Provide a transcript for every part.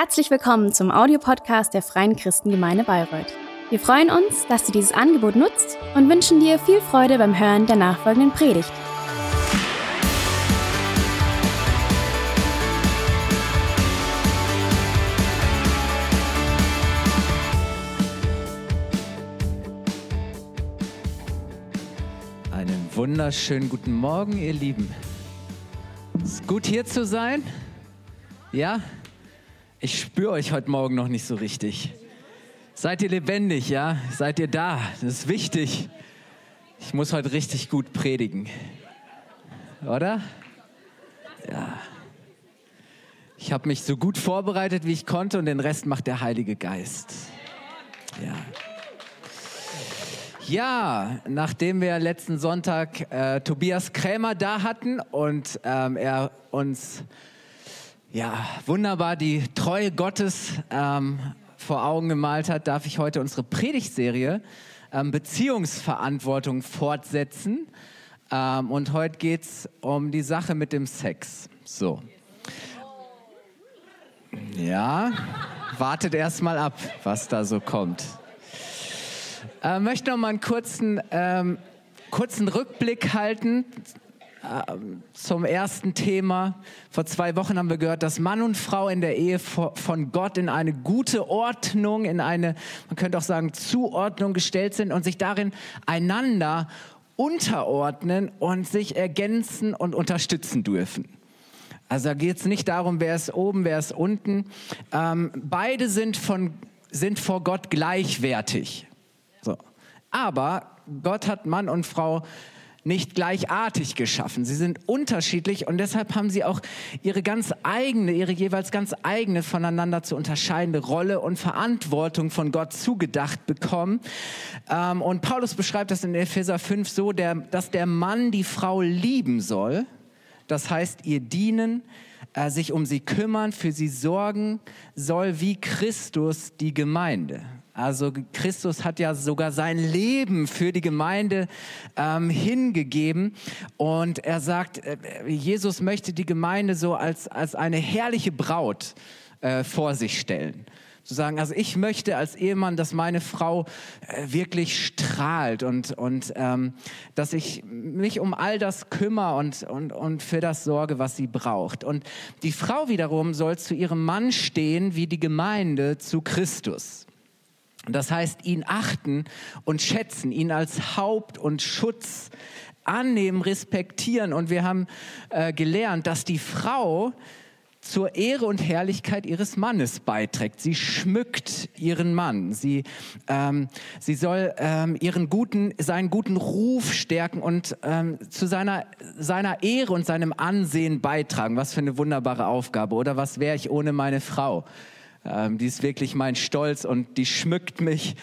Herzlich willkommen zum Audiopodcast der Freien Christengemeinde Bayreuth. Wir freuen uns, dass du dieses Angebot nutzt und wünschen dir viel Freude beim Hören der nachfolgenden Predigt. Einen wunderschönen guten Morgen, ihr Lieben. Es ist gut hier zu sein. Ja? Ich spüre euch heute Morgen noch nicht so richtig. Seid ihr lebendig, ja? Seid ihr da? Das ist wichtig. Ich muss heute richtig gut predigen. Oder? Ja. Ich habe mich so gut vorbereitet, wie ich konnte und den Rest macht der Heilige Geist. Ja. Ja, nachdem wir letzten Sonntag äh, Tobias Krämer da hatten und ähm, er uns ja, wunderbar die Treue Gottes ähm, vor Augen gemalt hat, darf ich heute unsere Predigtserie ähm, Beziehungsverantwortung fortsetzen. Ähm, und heute geht es um die Sache mit dem Sex. So. Ja, wartet erst mal ab, was da so kommt. Äh, möchte noch mal einen kurzen, ähm, kurzen Rückblick halten zum ersten Thema. Vor zwei Wochen haben wir gehört, dass Mann und Frau in der Ehe von Gott in eine gute Ordnung, in eine, man könnte auch sagen, Zuordnung gestellt sind und sich darin einander unterordnen und sich ergänzen und unterstützen dürfen. Also da geht es nicht darum, wer ist oben, wer ist unten. Ähm, beide sind, von, sind vor Gott gleichwertig. So. Aber Gott hat Mann und Frau nicht gleichartig geschaffen. Sie sind unterschiedlich und deshalb haben sie auch ihre ganz eigene, ihre jeweils ganz eigene voneinander zu unterscheidende Rolle und Verantwortung von Gott zugedacht bekommen. Ähm, und Paulus beschreibt das in Epheser 5 so, der, dass der Mann die Frau lieben soll. Das heißt, ihr dienen, äh, sich um sie kümmern, für sie sorgen soll, wie Christus die Gemeinde. Also Christus hat ja sogar sein Leben für die Gemeinde ähm, hingegeben. Und er sagt, äh, Jesus möchte die Gemeinde so als, als eine herrliche Braut äh, vor sich stellen zu sagen, also ich möchte als Ehemann, dass meine Frau äh, wirklich strahlt und, und ähm, dass ich mich um all das kümmere und, und, und für das sorge, was sie braucht. Und die Frau wiederum soll zu ihrem Mann stehen wie die Gemeinde zu Christus. Das heißt, ihn achten und schätzen, ihn als Haupt und Schutz annehmen, respektieren. Und wir haben äh, gelernt, dass die Frau zur Ehre und Herrlichkeit ihres Mannes beiträgt. Sie schmückt ihren Mann. Sie, ähm, sie soll ähm, ihren guten, seinen guten Ruf stärken und ähm, zu seiner, seiner Ehre und seinem Ansehen beitragen. Was für eine wunderbare Aufgabe. Oder was wäre ich ohne meine Frau? Ähm, die ist wirklich mein Stolz und die schmückt mich.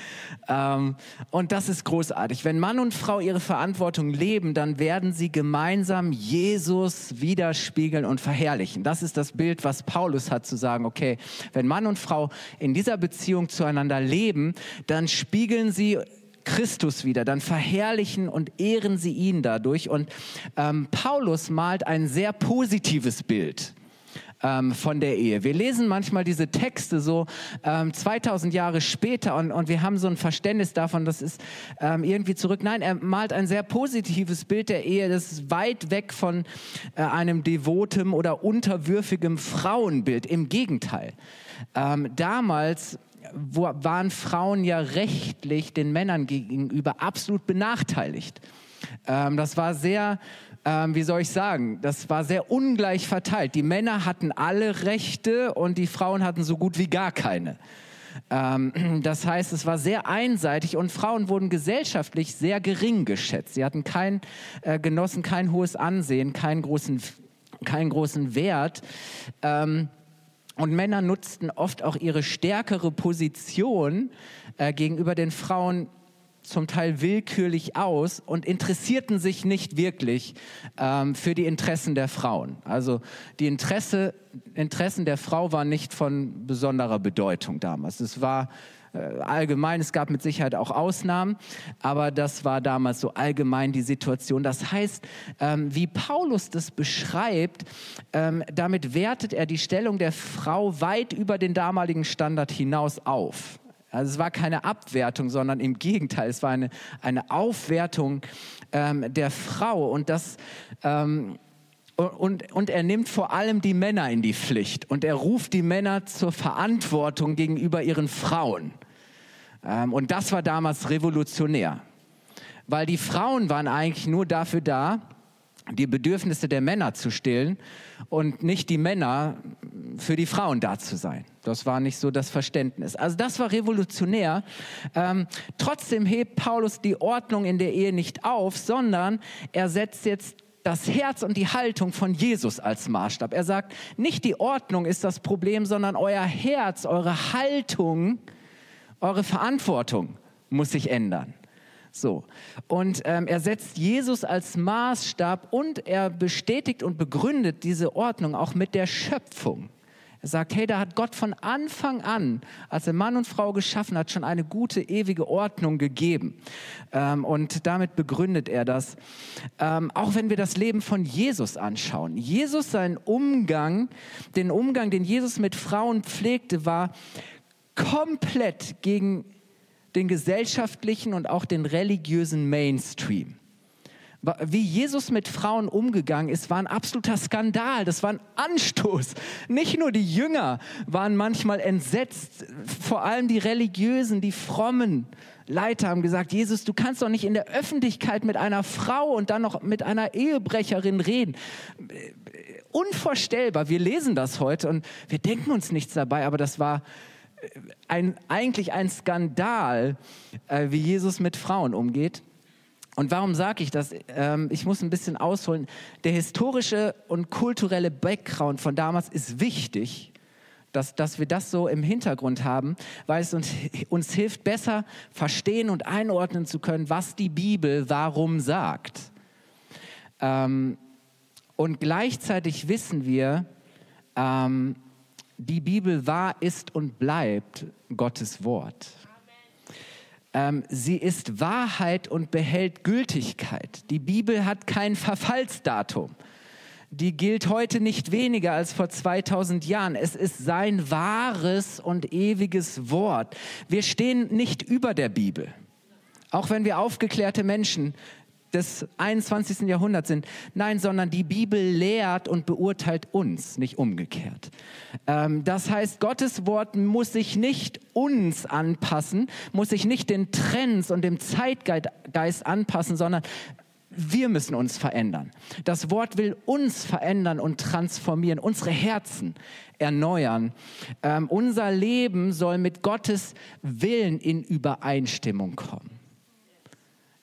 Ähm, und das ist großartig. Wenn Mann und Frau ihre Verantwortung leben, dann werden sie gemeinsam Jesus widerspiegeln und verherrlichen. Das ist das Bild, was Paulus hat zu sagen, okay, wenn Mann und Frau in dieser Beziehung zueinander leben, dann spiegeln sie Christus wieder, dann verherrlichen und ehren sie ihn dadurch. Und ähm, Paulus malt ein sehr positives Bild ähm, von der Ehe. Wir lesen manchmal diese Texte so ähm, 2000 Jahre später und, und wir haben so ein Verständnis davon, das ist ähm, irgendwie zurück. Nein, er malt ein sehr positives Bild der Ehe, das ist weit weg von äh, einem devotem oder unterwürfigem Frauenbild. Im Gegenteil. Ähm, damals wo, waren Frauen ja rechtlich den Männern gegenüber absolut benachteiligt. Ähm, das war sehr ähm, wie soll ich sagen, das war sehr ungleich verteilt. Die Männer hatten alle Rechte und die Frauen hatten so gut wie gar keine. Ähm, das heißt, es war sehr einseitig und Frauen wurden gesellschaftlich sehr gering geschätzt. Sie hatten kein, äh, genossen kein hohes Ansehen, keinen großen, keinen großen Wert. Ähm, und Männer nutzten oft auch ihre stärkere Position äh, gegenüber den Frauen zum Teil willkürlich aus und interessierten sich nicht wirklich ähm, für die Interessen der Frauen. Also die Interesse, Interessen der Frau waren nicht von besonderer Bedeutung damals. Es war äh, allgemein, es gab mit Sicherheit auch Ausnahmen, aber das war damals so allgemein die Situation. Das heißt, ähm, wie Paulus das beschreibt, ähm, damit wertet er die Stellung der Frau weit über den damaligen Standard hinaus auf. Also es war keine Abwertung, sondern im Gegenteil, es war eine, eine Aufwertung ähm, der Frau. Und, das, ähm, und, und er nimmt vor allem die Männer in die Pflicht und er ruft die Männer zur Verantwortung gegenüber ihren Frauen. Ähm, und das war damals revolutionär, weil die Frauen waren eigentlich nur dafür da, die Bedürfnisse der Männer zu stillen und nicht die Männer für die Frauen da zu sein. Das war nicht so das Verständnis. Also das war revolutionär. Ähm, trotzdem hebt Paulus die Ordnung in der Ehe nicht auf, sondern er setzt jetzt das Herz und die Haltung von Jesus als Maßstab. Er sagt, nicht die Ordnung ist das Problem, sondern euer Herz, eure Haltung, eure Verantwortung muss sich ändern. So. Und ähm, er setzt Jesus als Maßstab und er bestätigt und begründet diese Ordnung auch mit der Schöpfung. Er sagt, hey, da hat Gott von Anfang an, als er Mann und Frau geschaffen hat, schon eine gute, ewige Ordnung gegeben. Ähm, und damit begründet er das. Ähm, auch wenn wir das Leben von Jesus anschauen. Jesus, sein Umgang, den Umgang, den Jesus mit Frauen pflegte, war komplett gegen den gesellschaftlichen und auch den religiösen Mainstream. Wie Jesus mit Frauen umgegangen ist, war ein absoluter Skandal. Das war ein Anstoß. Nicht nur die Jünger waren manchmal entsetzt, vor allem die religiösen, die frommen Leiter haben gesagt, Jesus, du kannst doch nicht in der Öffentlichkeit mit einer Frau und dann noch mit einer Ehebrecherin reden. Unvorstellbar. Wir lesen das heute und wir denken uns nichts dabei, aber das war ein, eigentlich ein Skandal, äh, wie Jesus mit Frauen umgeht. Und warum sage ich das? Ähm, ich muss ein bisschen ausholen. Der historische und kulturelle Background von damals ist wichtig, dass, dass wir das so im Hintergrund haben, weil es uns, uns hilft, besser verstehen und einordnen zu können, was die Bibel warum sagt. Ähm, und gleichzeitig wissen wir, ähm, die Bibel war, ist und bleibt Gottes Wort. Ähm, sie ist Wahrheit und behält Gültigkeit. Die Bibel hat kein Verfallsdatum. Die gilt heute nicht weniger als vor 2000 Jahren. Es ist sein wahres und ewiges Wort. Wir stehen nicht über der Bibel. Auch wenn wir aufgeklärte Menschen des 21. Jahrhunderts sind. Nein, sondern die Bibel lehrt und beurteilt uns, nicht umgekehrt. Ähm, das heißt, Gottes Wort muss sich nicht uns anpassen, muss sich nicht den Trends und dem Zeitgeist anpassen, sondern wir müssen uns verändern. Das Wort will uns verändern und transformieren, unsere Herzen erneuern. Ähm, unser Leben soll mit Gottes Willen in Übereinstimmung kommen.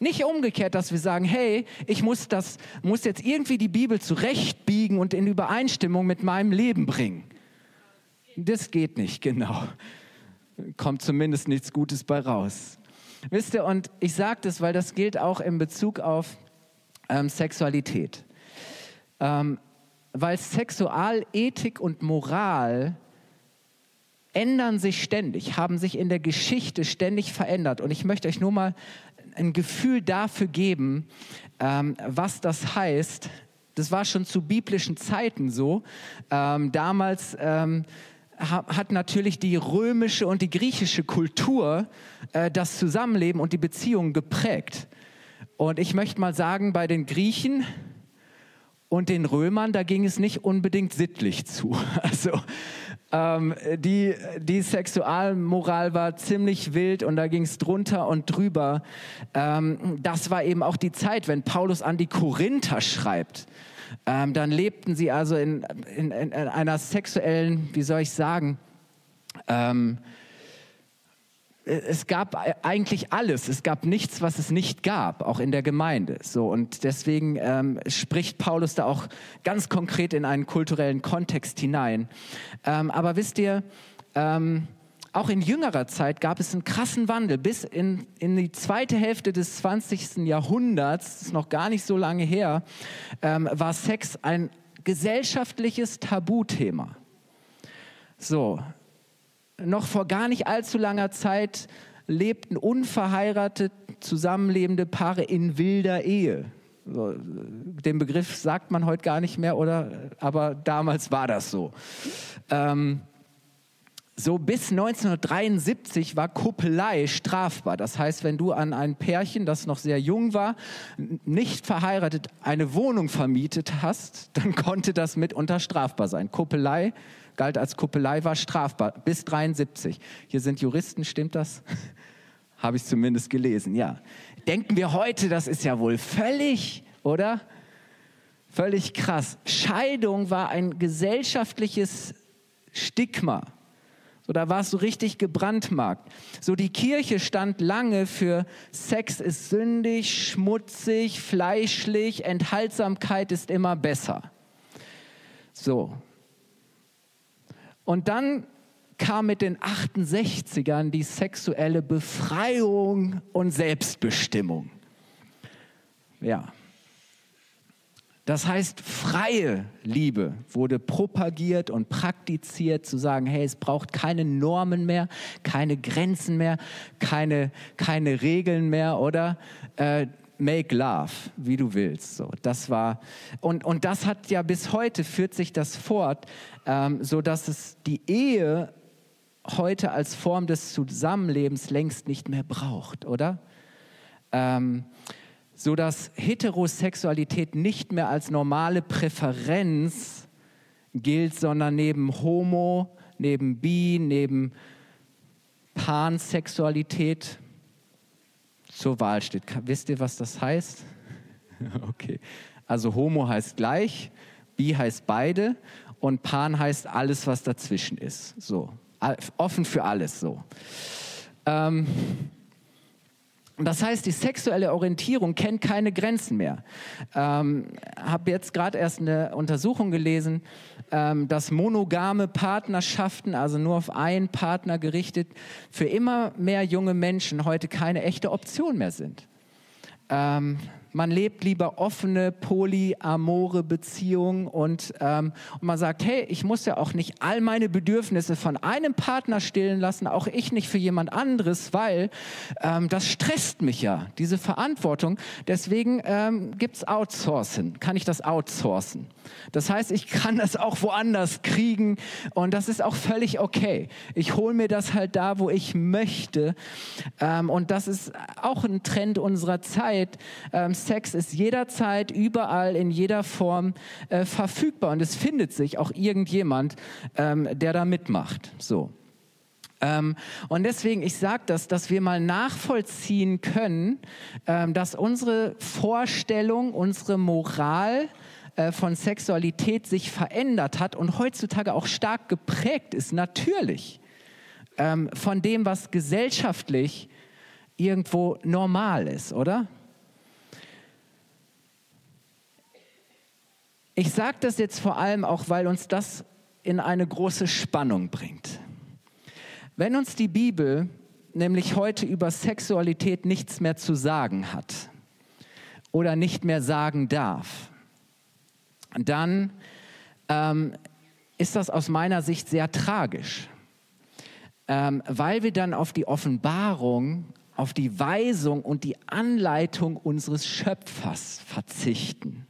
Nicht umgekehrt, dass wir sagen, hey, ich muss, das, muss jetzt irgendwie die Bibel zurechtbiegen und in Übereinstimmung mit meinem Leben bringen. Das geht nicht, genau. Kommt zumindest nichts Gutes bei raus. Wisst ihr, und ich sage das, weil das gilt auch in Bezug auf ähm, Sexualität. Ähm, weil Sexualethik und Moral ändern sich ständig, haben sich in der Geschichte ständig verändert. Und ich möchte euch nur mal ein Gefühl dafür geben, ähm, was das heißt. Das war schon zu biblischen Zeiten so. Ähm, damals ähm, hat natürlich die römische und die griechische Kultur äh, das Zusammenleben und die Beziehungen geprägt. Und ich möchte mal sagen, bei den Griechen und den Römern, da ging es nicht unbedingt sittlich zu. Also ähm, die, die Sexualmoral war ziemlich wild und da ging es drunter und drüber. Ähm, das war eben auch die Zeit, wenn Paulus an die Korinther schreibt. Ähm, dann lebten sie also in, in, in, einer sexuellen, wie soll ich sagen, ähm, es gab eigentlich alles. Es gab nichts, was es nicht gab, auch in der Gemeinde. So und deswegen ähm, spricht Paulus da auch ganz konkret in einen kulturellen Kontext hinein. Ähm, aber wisst ihr, ähm, auch in jüngerer Zeit gab es einen krassen Wandel. Bis in, in die zweite Hälfte des 20. Jahrhunderts, das ist noch gar nicht so lange her, ähm, war Sex ein gesellschaftliches Tabuthema. So, noch vor gar nicht allzu langer Zeit lebten unverheiratet zusammenlebende Paare in wilder Ehe. Den Begriff sagt man heute gar nicht mehr, oder? Aber damals war das so. Ähm, so bis 1973 war Kuppelei strafbar. Das heißt, wenn du an ein Pärchen, das noch sehr jung war, nicht verheiratet, eine Wohnung vermietet hast, dann konnte das mitunter strafbar sein. Kuppelei galt als Kuppelei, war strafbar bis 73. Hier sind Juristen, stimmt das? Habe ich zumindest gelesen, ja. Denken wir heute, das ist ja wohl völlig, oder? Völlig krass. Scheidung war ein gesellschaftliches Stigma. So, da warst du richtig gebrandmarkt. So, die Kirche stand lange für Sex ist sündig, schmutzig, fleischlich, Enthaltsamkeit ist immer besser. So. Und dann kam mit den 68ern die sexuelle Befreiung und Selbstbestimmung. Ja. Das heißt, freie Liebe wurde propagiert und praktiziert, zu sagen, hey, es braucht keine Normen mehr, keine Grenzen mehr, keine, keine Regeln mehr, oder? Äh, make love, wie du willst. So, das war, und, und das hat ja bis heute, führt sich das fort, ähm, so dass es die Ehe heute als Form des Zusammenlebens längst nicht mehr braucht, oder? Ähm, so dass Heterosexualität nicht mehr als normale Präferenz gilt, sondern neben Homo, neben Bi, neben Pansexualität zur Wahl steht. Wisst ihr, was das heißt? okay. Also Homo heißt gleich, Bi heißt beide und Pan heißt alles, was dazwischen ist. So, offen für alles so. Ähm, das heißt, die sexuelle Orientierung kennt keine Grenzen mehr. Ähm, habe jetzt gerade erst eine Untersuchung gelesen, ähm, dass monogame Partnerschaften, also nur auf einen Partner gerichtet, für immer mehr junge Menschen heute keine echte Option mehr sind. Ähm, man lebt lieber offene, polyamore Beziehungen und, ähm, und man sagt, hey, ich muss ja auch nicht all meine Bedürfnisse von einem Partner stillen lassen, auch ich nicht für jemand anderes, weil ähm, das stresst mich ja, diese Verantwortung. Deswegen ähm, es Outsourcen, kann ich das outsourcen. Das heißt, ich kann das auch woanders kriegen und das ist auch völlig okay. Ich hole mir das halt da, wo ich möchte ähm, und das ist auch ein Trend unserer Zeit. Ähm, Sex ist jederzeit, überall, in jeder Form äh, verfügbar und es findet sich auch irgendjemand, ähm, der da mitmacht. So. Ähm, und deswegen, ich sage das, dass wir mal nachvollziehen können, ähm, dass unsere Vorstellung, unsere Moral äh, von Sexualität sich verändert hat und heutzutage auch stark geprägt ist, natürlich, ähm, von dem, was gesellschaftlich irgendwo normal ist, oder? Ich sage das jetzt vor allem auch, weil uns das in eine große Spannung bringt. Wenn uns die Bibel nämlich heute über Sexualität nichts mehr zu sagen hat oder nicht mehr sagen darf, dann ähm, ist das aus meiner Sicht sehr tragisch, ähm, weil wir dann auf die Offenbarung, auf die Weisung und die Anleitung unseres Schöpfers verzichten.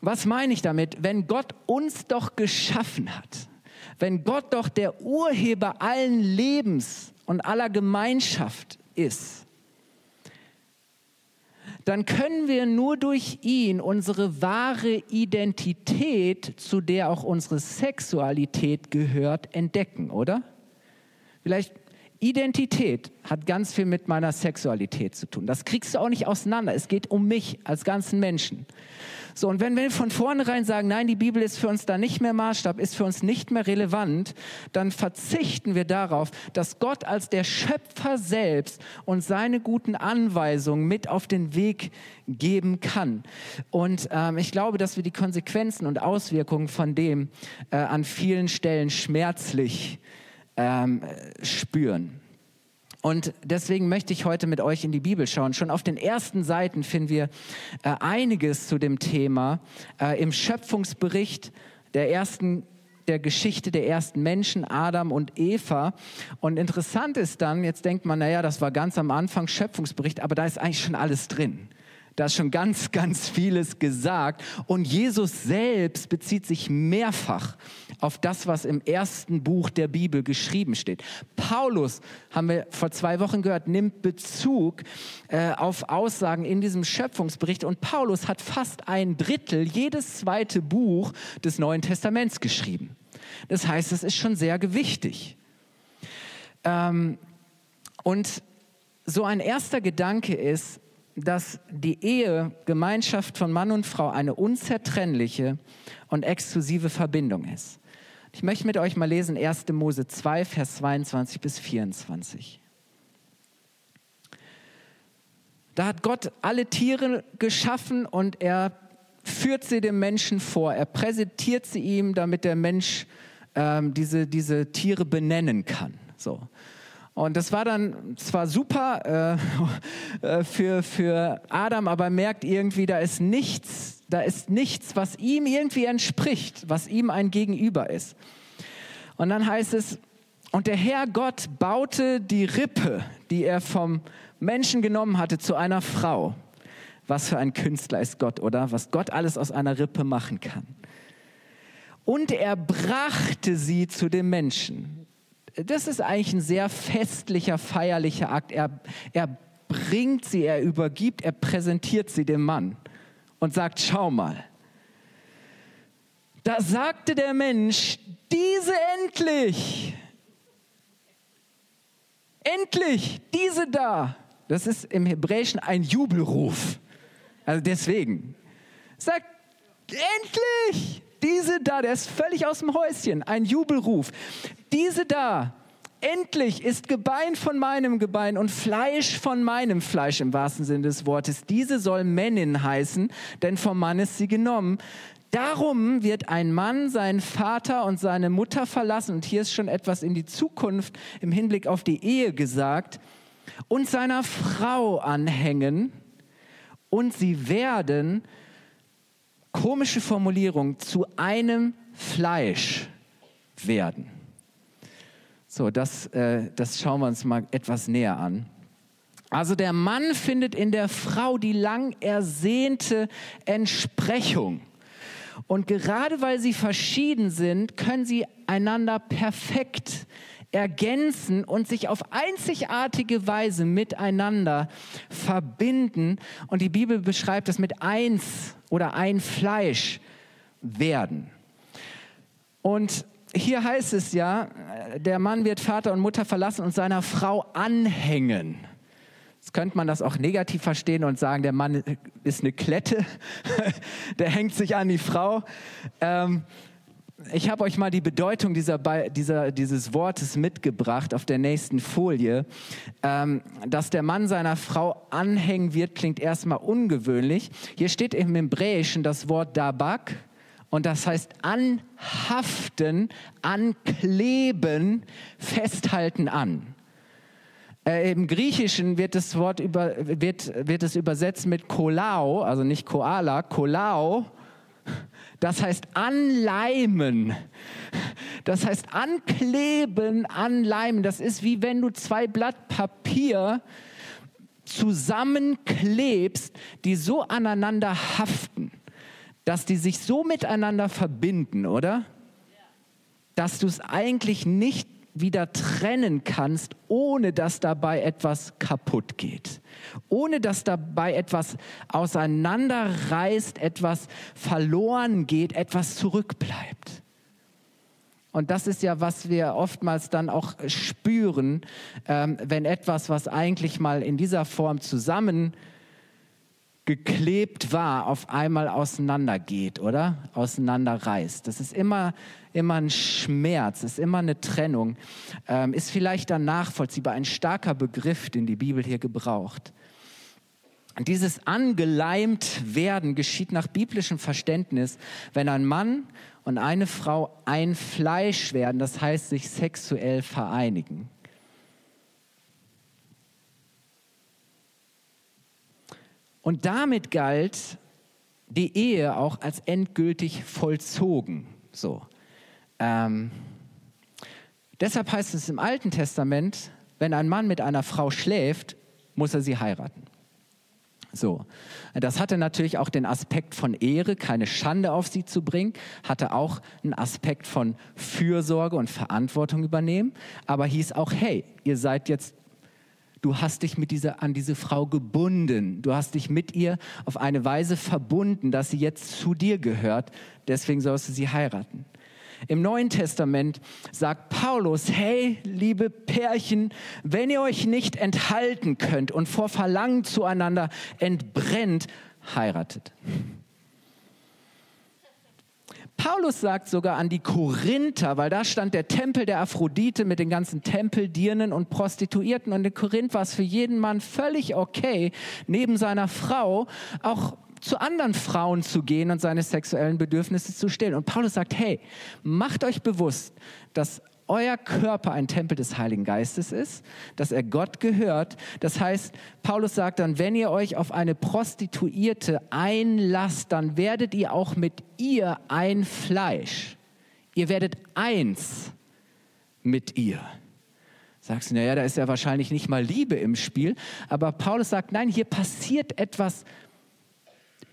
Was meine ich damit? Wenn Gott uns doch geschaffen hat, wenn Gott doch der Urheber allen Lebens und aller Gemeinschaft ist, dann können wir nur durch ihn unsere wahre Identität, zu der auch unsere Sexualität gehört, entdecken, oder? Vielleicht Identität hat ganz viel mit meiner Sexualität zu tun. Das kriegst du auch nicht auseinander. Es geht um mich als ganzen Menschen. So, und wenn wir von vornherein sagen, nein, die Bibel ist für uns da nicht mehr Maßstab, ist für uns nicht mehr relevant, dann verzichten wir darauf, dass Gott als der Schöpfer selbst uns seine guten Anweisungen mit auf den Weg geben kann. Und ähm, ich glaube, dass wir die Konsequenzen und Auswirkungen von dem äh, an vielen Stellen schmerzlich ähm, spüren. Und deswegen möchte ich heute mit euch in die Bibel schauen. Schon auf den ersten Seiten finden wir äh, einiges zu dem Thema äh, im Schöpfungsbericht der ersten der Geschichte der ersten Menschen, Adam und Eva. Und interessant ist dann, jetzt denkt man, naja, das war ganz am Anfang Schöpfungsbericht, aber da ist eigentlich schon alles drin. Da ist schon ganz, ganz vieles gesagt. Und Jesus selbst bezieht sich mehrfach auf das, was im ersten Buch der Bibel geschrieben steht. Paulus, haben wir vor zwei Wochen gehört, nimmt Bezug äh, auf Aussagen in diesem Schöpfungsbericht. Und Paulus hat fast ein Drittel jedes zweite Buch des Neuen Testaments geschrieben. Das heißt, es ist schon sehr gewichtig. Ähm, und so ein erster Gedanke ist, dass die Ehe, Gemeinschaft von Mann und Frau eine unzertrennliche und exklusive Verbindung ist. Ich möchte mit euch mal lesen 1. Mose 2, Vers 22 bis 24. Da hat Gott alle Tiere geschaffen und er führt sie dem Menschen vor. Er präsentiert sie ihm, damit der Mensch ähm, diese, diese Tiere benennen kann. So. Und das war dann zwar super äh, äh, für, für Adam, aber merkt irgendwie, da ist nichts, da ist nichts, was ihm irgendwie entspricht, was ihm ein Gegenüber ist. Und dann heißt es, und der Herr Gott baute die Rippe, die er vom Menschen genommen hatte, zu einer Frau. Was für ein Künstler ist Gott, oder? Was Gott alles aus einer Rippe machen kann. Und er brachte sie zu dem Menschen das ist eigentlich ein sehr festlicher, feierlicher Akt. Er, er bringt sie, er übergibt, er präsentiert sie dem Mann und sagt, schau mal. Da sagte der Mensch, diese endlich, endlich, diese da. Das ist im Hebräischen ein Jubelruf. Also deswegen. Sagt, endlich, diese da, der ist völlig aus dem Häuschen, ein Jubelruf. Diese da, endlich ist Gebein von meinem Gebein und Fleisch von meinem Fleisch im wahrsten Sinne des Wortes. Diese soll Männin heißen, denn vom Mann ist sie genommen. Darum wird ein Mann seinen Vater und seine Mutter verlassen, und hier ist schon etwas in die Zukunft im Hinblick auf die Ehe gesagt, und seiner Frau anhängen, und sie werden komische Formulierung, zu einem Fleisch werden. So, das, äh, das schauen wir uns mal etwas näher an. Also der Mann findet in der Frau die lang ersehnte Entsprechung. Und gerade weil sie verschieden sind, können sie einander perfekt ergänzen und sich auf einzigartige Weise miteinander verbinden. Und die Bibel beschreibt es mit eins oder ein Fleisch werden. Und hier heißt es ja, der Mann wird Vater und Mutter verlassen und seiner Frau anhängen. Jetzt könnte man das auch negativ verstehen und sagen, der Mann ist eine Klette, der hängt sich an die Frau. Ähm, ich habe euch mal die Bedeutung dieser, dieser, dieses Wortes mitgebracht auf der nächsten Folie. Ähm, dass der Mann seiner Frau anhängen wird, klingt erstmal ungewöhnlich. Hier steht im Hebräischen das Wort Dabak und das heißt anhaften, ankleben, festhalten an. Äh, Im Griechischen wird das Wort über, wird, wird es übersetzt mit kolao, also nicht koala, kolao das heißt anleimen. Das heißt ankleben, anleimen. Das ist wie wenn du zwei Blatt Papier zusammenklebst, die so aneinander haften, dass die sich so miteinander verbinden, oder? Dass du es eigentlich nicht wieder trennen kannst, ohne dass dabei etwas kaputt geht, ohne dass dabei etwas auseinanderreißt, etwas verloren geht, etwas zurückbleibt. Und das ist ja, was wir oftmals dann auch spüren, ähm, wenn etwas, was eigentlich mal in dieser Form zusammen geklebt war, auf einmal auseinandergeht, oder? Auseinanderreißt. Das ist immer, immer ein Schmerz, ist immer eine Trennung, ähm, ist vielleicht dann nachvollziehbar, ein starker Begriff, den die Bibel hier gebraucht. Dieses angeleimt werden geschieht nach biblischem Verständnis, wenn ein Mann und eine Frau ein Fleisch werden, das heißt sich sexuell vereinigen. Und damit galt die Ehe auch als endgültig vollzogen. So. Ähm, deshalb heißt es im Alten Testament, wenn ein Mann mit einer Frau schläft, muss er sie heiraten. So, das hatte natürlich auch den Aspekt von Ehre, keine Schande auf sie zu bringen, hatte auch einen Aspekt von Fürsorge und Verantwortung übernehmen, aber hieß auch, hey, ihr seid jetzt Du hast dich mit dieser, an diese Frau gebunden. Du hast dich mit ihr auf eine Weise verbunden, dass sie jetzt zu dir gehört. Deswegen sollst du sie heiraten. Im Neuen Testament sagt Paulus, hey, liebe Pärchen, wenn ihr euch nicht enthalten könnt und vor Verlangen zueinander entbrennt, heiratet. Paulus sagt sogar an die Korinther, weil da stand der Tempel der Aphrodite mit den ganzen Tempeldirnen und Prostituierten. Und in Korinth war es für jeden Mann völlig okay, neben seiner Frau auch zu anderen Frauen zu gehen und seine sexuellen Bedürfnisse zu stillen. Und Paulus sagt, hey, macht euch bewusst, dass euer Körper ein Tempel des Heiligen Geistes ist, dass er Gott gehört. Das heißt, Paulus sagt dann, wenn ihr euch auf eine Prostituierte einlasst, dann werdet ihr auch mit ihr ein Fleisch. Ihr werdet eins mit ihr. Sagst du, naja, da ist ja wahrscheinlich nicht mal Liebe im Spiel. Aber Paulus sagt, nein, hier passiert etwas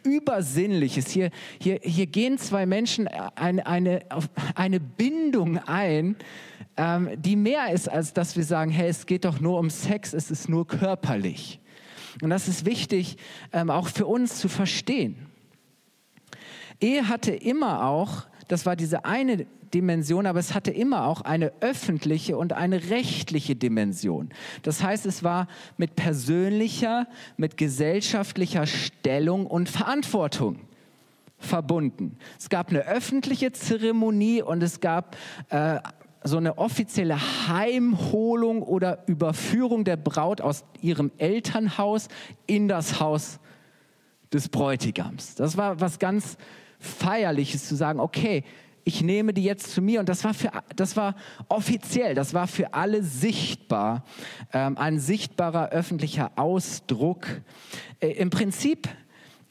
Übersinnliches. Hier, hier, hier gehen zwei Menschen eine, eine, eine Bindung ein, ähm, die mehr ist, als dass wir sagen, hey, es geht doch nur um Sex, es ist nur körperlich. Und das ist wichtig, ähm, auch für uns zu verstehen. Ehe hatte immer auch, das war diese eine Dimension, aber es hatte immer auch eine öffentliche und eine rechtliche Dimension. Das heißt, es war mit persönlicher, mit gesellschaftlicher Stellung und Verantwortung verbunden. Es gab eine öffentliche Zeremonie und es gab äh, so eine offizielle Heimholung oder Überführung der Braut aus ihrem Elternhaus in das Haus des Bräutigams. Das war was ganz Feierliches zu sagen, okay, ich nehme die jetzt zu mir. Und das war, für, das war offiziell, das war für alle sichtbar, ähm, ein sichtbarer öffentlicher Ausdruck. Äh, Im Prinzip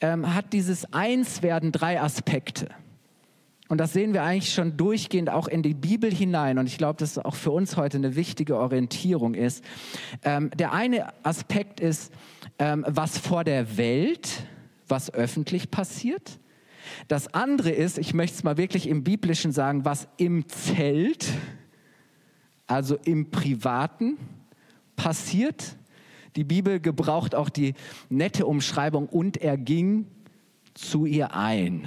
ähm, hat dieses Einswerden drei Aspekte. Und das sehen wir eigentlich schon durchgehend auch in die Bibel hinein. Und ich glaube, dass auch für uns heute eine wichtige Orientierung ist. Ähm, der eine Aspekt ist, ähm, was vor der Welt, was öffentlich passiert. Das andere ist, ich möchte es mal wirklich im Biblischen sagen, was im Zelt, also im Privaten passiert. Die Bibel gebraucht auch die nette Umschreibung und er ging zu ihr ein.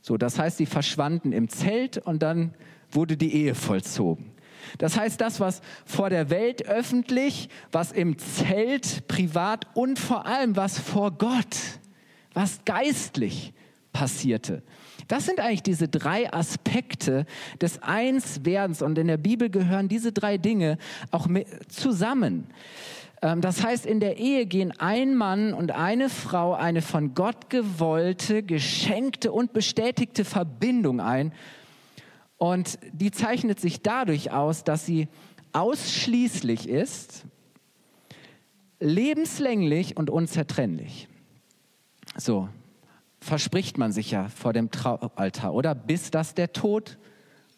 So, das heißt, sie verschwanden im Zelt und dann wurde die Ehe vollzogen. Das heißt, das, was vor der Welt öffentlich, was im Zelt privat und vor allem was vor Gott, was geistlich passierte. Das sind eigentlich diese drei Aspekte des Einswerdens und in der Bibel gehören diese drei Dinge auch zusammen. Ähm, das heißt, in der Ehe gehen ein Mann und eine Frau eine von Gott gewollte, geschenkte und bestätigte Verbindung ein. Und die zeichnet sich dadurch aus, dass sie ausschließlich ist, lebenslänglich und unzertrennlich. So, verspricht man sich ja vor dem Traualtar, oder? Bis dass der Tod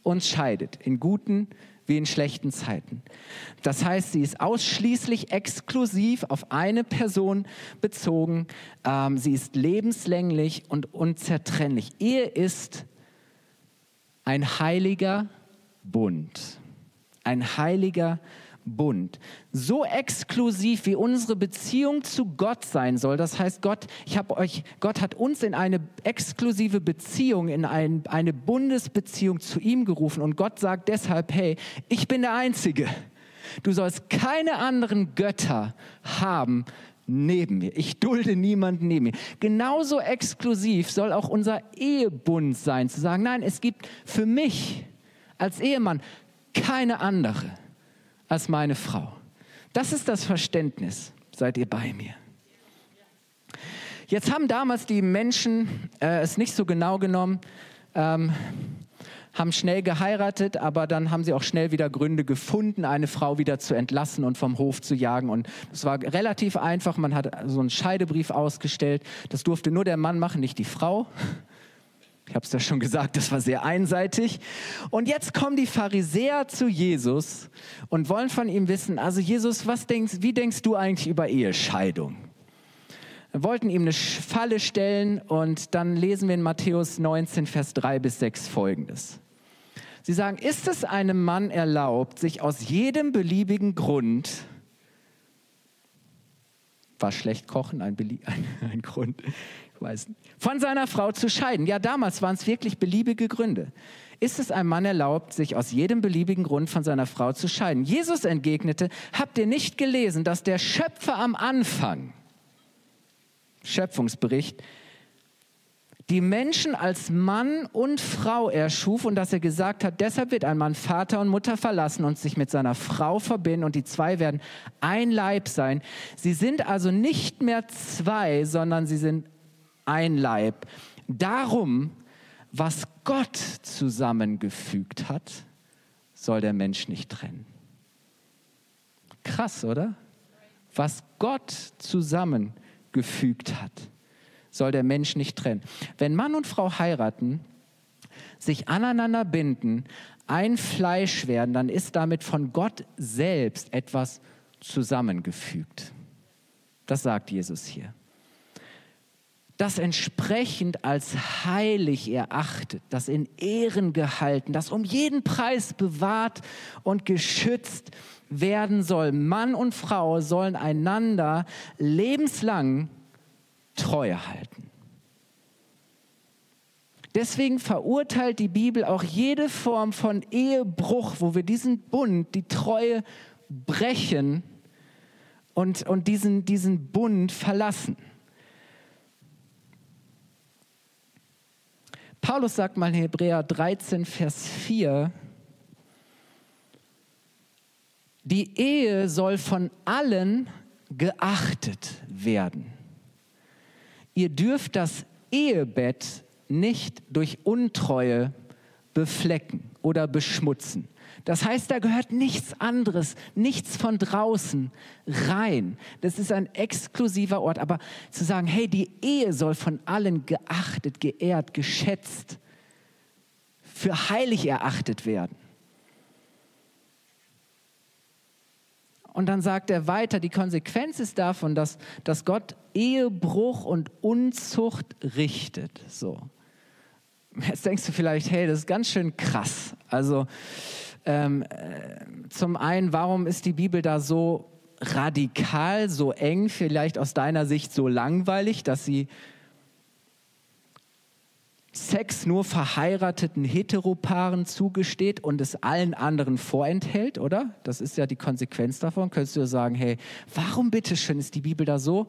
uns scheidet, in guten wie in schlechten Zeiten. Das heißt, sie ist ausschließlich exklusiv auf eine Person bezogen. Ähm, sie ist lebenslänglich und unzertrennlich. Ehe ist ein heiliger Bund. Ein heiliger Bund. So exklusiv wie unsere Beziehung zu Gott sein soll. Das heißt, Gott, ich habe euch, Gott hat uns in eine exklusive Beziehung, in ein, eine Bundesbeziehung zu ihm gerufen. Und Gott sagt deshalb, hey, ich bin der Einzige. Du sollst keine anderen Götter haben neben mir. Ich dulde niemanden neben mir. Genauso exklusiv soll auch unser Ehebund sein, zu sagen, nein, es gibt für mich als Ehemann keine andere als meine Frau. Das ist das Verständnis. Seid ihr bei mir? Jetzt haben damals die Menschen äh, es nicht so genau genommen, ähm, haben schnell geheiratet, aber dann haben sie auch schnell wieder Gründe gefunden, eine Frau wieder zu entlassen und vom Hof zu jagen. Und es war relativ einfach. Man hat so einen Scheidebrief ausgestellt. Das durfte nur der Mann machen, nicht die Frau. Ich habe es ja schon gesagt, das war sehr einseitig. Und jetzt kommen die Pharisäer zu Jesus und wollen von ihm wissen, also Jesus, was denkst, wie denkst du eigentlich über Ehescheidung? Wir wollten ihm eine Falle stellen und dann lesen wir in Matthäus 19, Vers 3 bis 6 folgendes. Sie sagen, ist es einem Mann erlaubt, sich aus jedem beliebigen Grund, war schlecht kochen ein, ein, ein Grund, weiß von seiner Frau zu scheiden. Ja, damals waren es wirklich beliebige Gründe. Ist es einem Mann erlaubt, sich aus jedem beliebigen Grund von seiner Frau zu scheiden? Jesus entgegnete, habt ihr nicht gelesen, dass der Schöpfer am Anfang, Schöpfungsbericht, die Menschen als Mann und Frau erschuf und dass er gesagt hat, deshalb wird ein Mann Vater und Mutter verlassen und sich mit seiner Frau verbinden und die zwei werden ein Leib sein. Sie sind also nicht mehr zwei, sondern sie sind ein Leib. Darum, was Gott zusammengefügt hat, soll der Mensch nicht trennen. Krass, oder? Was Gott zusammengefügt hat, soll der Mensch nicht trennen. Wenn Mann und Frau heiraten, sich aneinander binden, ein Fleisch werden, dann ist damit von Gott selbst etwas zusammengefügt. Das sagt Jesus hier das entsprechend als heilig erachtet, das in Ehren gehalten, das um jeden Preis bewahrt und geschützt werden soll. Mann und Frau sollen einander lebenslang Treue halten. Deswegen verurteilt die Bibel auch jede Form von Ehebruch, wo wir diesen Bund, die Treue brechen und, und diesen, diesen Bund verlassen. Paulus sagt mal in Hebräer 13, Vers 4, die Ehe soll von allen geachtet werden. Ihr dürft das Ehebett nicht durch Untreue beflecken oder beschmutzen. Das heißt, da gehört nichts anderes, nichts von draußen rein. Das ist ein exklusiver Ort. Aber zu sagen, hey, die Ehe soll von allen geachtet, geehrt, geschätzt, für heilig erachtet werden. Und dann sagt er weiter, die Konsequenz ist davon, dass, dass Gott Ehebruch und Unzucht richtet. So. Jetzt denkst du vielleicht, hey, das ist ganz schön krass. Also ähm, äh, zum einen, warum ist die Bibel da so radikal, so eng, vielleicht aus deiner Sicht so langweilig, dass sie Sex nur verheirateten Heteropaaren zugesteht und es allen anderen vorenthält, oder? Das ist ja die Konsequenz davon. Könntest du sagen, hey, warum bitteschön ist die Bibel da so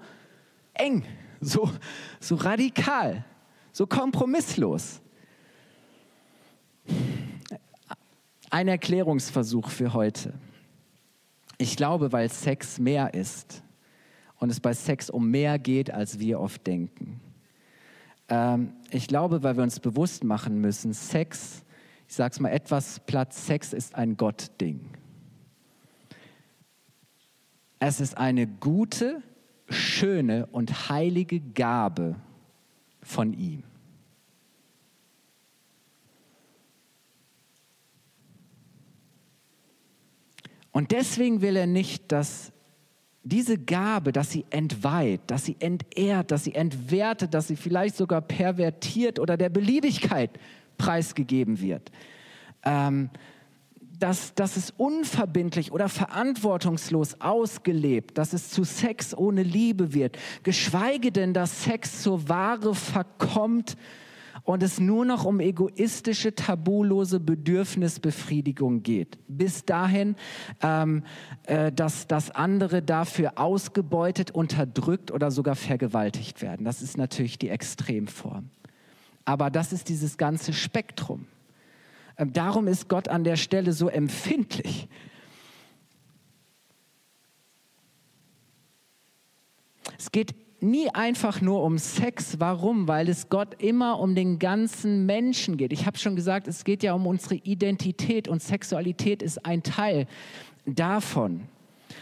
eng, so, so radikal, so kompromisslos? Ein Erklärungsversuch für heute. Ich glaube, weil Sex mehr ist und es bei Sex um mehr geht, als wir oft denken. Ähm, ich glaube, weil wir uns bewusst machen müssen, Sex, ich sage es mal etwas platt, Sex ist ein Gottding. Es ist eine gute, schöne und heilige Gabe von ihm. Und deswegen will er nicht, dass diese Gabe, dass sie entweiht, dass sie entehrt, dass sie entwertet, dass sie vielleicht sogar pervertiert oder der Beliebigkeit preisgegeben wird. Ähm, dass, dass es unverbindlich oder verantwortungslos ausgelebt, dass es zu Sex ohne Liebe wird, geschweige denn, dass Sex zur Ware verkommt und es nur noch um egoistische, tabulose Bedürfnisbefriedigung geht. Bis dahin, ähm, äh, dass, dass andere dafür ausgebeutet, unterdrückt oder sogar vergewaltigt werden. Das ist natürlich die Extremform. Aber das ist dieses ganze Spektrum. Ähm, darum ist Gott an der Stelle so empfindlich. Es geht nie einfach nur um Sex. Warum? Weil es Gott immer um den ganzen Menschen geht. Ich habe schon gesagt, es geht ja um unsere Identität und Sexualität ist ein Teil davon.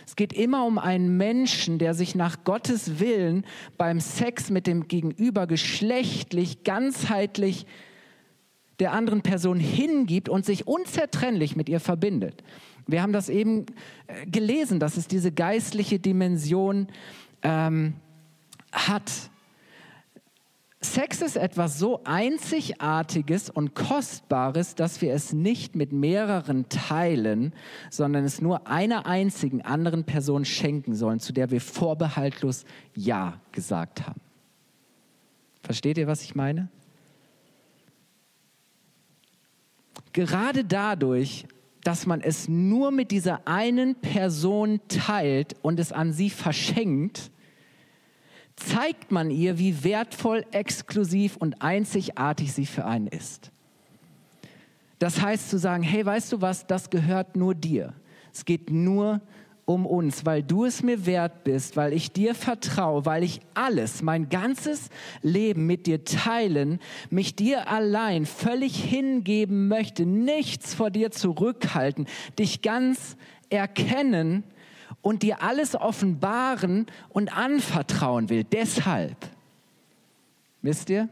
Es geht immer um einen Menschen, der sich nach Gottes Willen beim Sex mit dem Gegenüber geschlechtlich, ganzheitlich der anderen Person hingibt und sich unzertrennlich mit ihr verbindet. Wir haben das eben äh, gelesen, dass es diese geistliche Dimension ähm, hat. Sex ist etwas so Einzigartiges und Kostbares, dass wir es nicht mit mehreren teilen, sondern es nur einer einzigen anderen Person schenken sollen, zu der wir vorbehaltlos Ja gesagt haben. Versteht ihr, was ich meine? Gerade dadurch, dass man es nur mit dieser einen Person teilt und es an sie verschenkt, zeigt man ihr, wie wertvoll, exklusiv und einzigartig sie für einen ist. Das heißt zu sagen, hey, weißt du was, das gehört nur dir. Es geht nur um uns, weil du es mir wert bist, weil ich dir vertraue, weil ich alles, mein ganzes Leben mit dir teilen, mich dir allein völlig hingeben möchte, nichts vor dir zurückhalten, dich ganz erkennen und dir alles offenbaren und anvertrauen will. Deshalb, wisst ihr?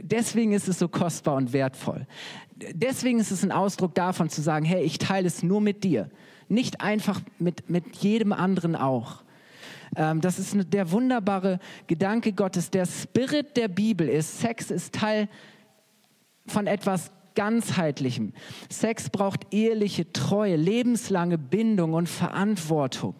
Deswegen ist es so kostbar und wertvoll. Deswegen ist es ein Ausdruck davon zu sagen, hey, ich teile es nur mit dir, nicht einfach mit, mit jedem anderen auch. Ähm, das ist der wunderbare Gedanke Gottes. Der Spirit der Bibel ist, Sex ist Teil von etwas ganzheitlichem. Sex braucht eheliche Treue, lebenslange Bindung und Verantwortung.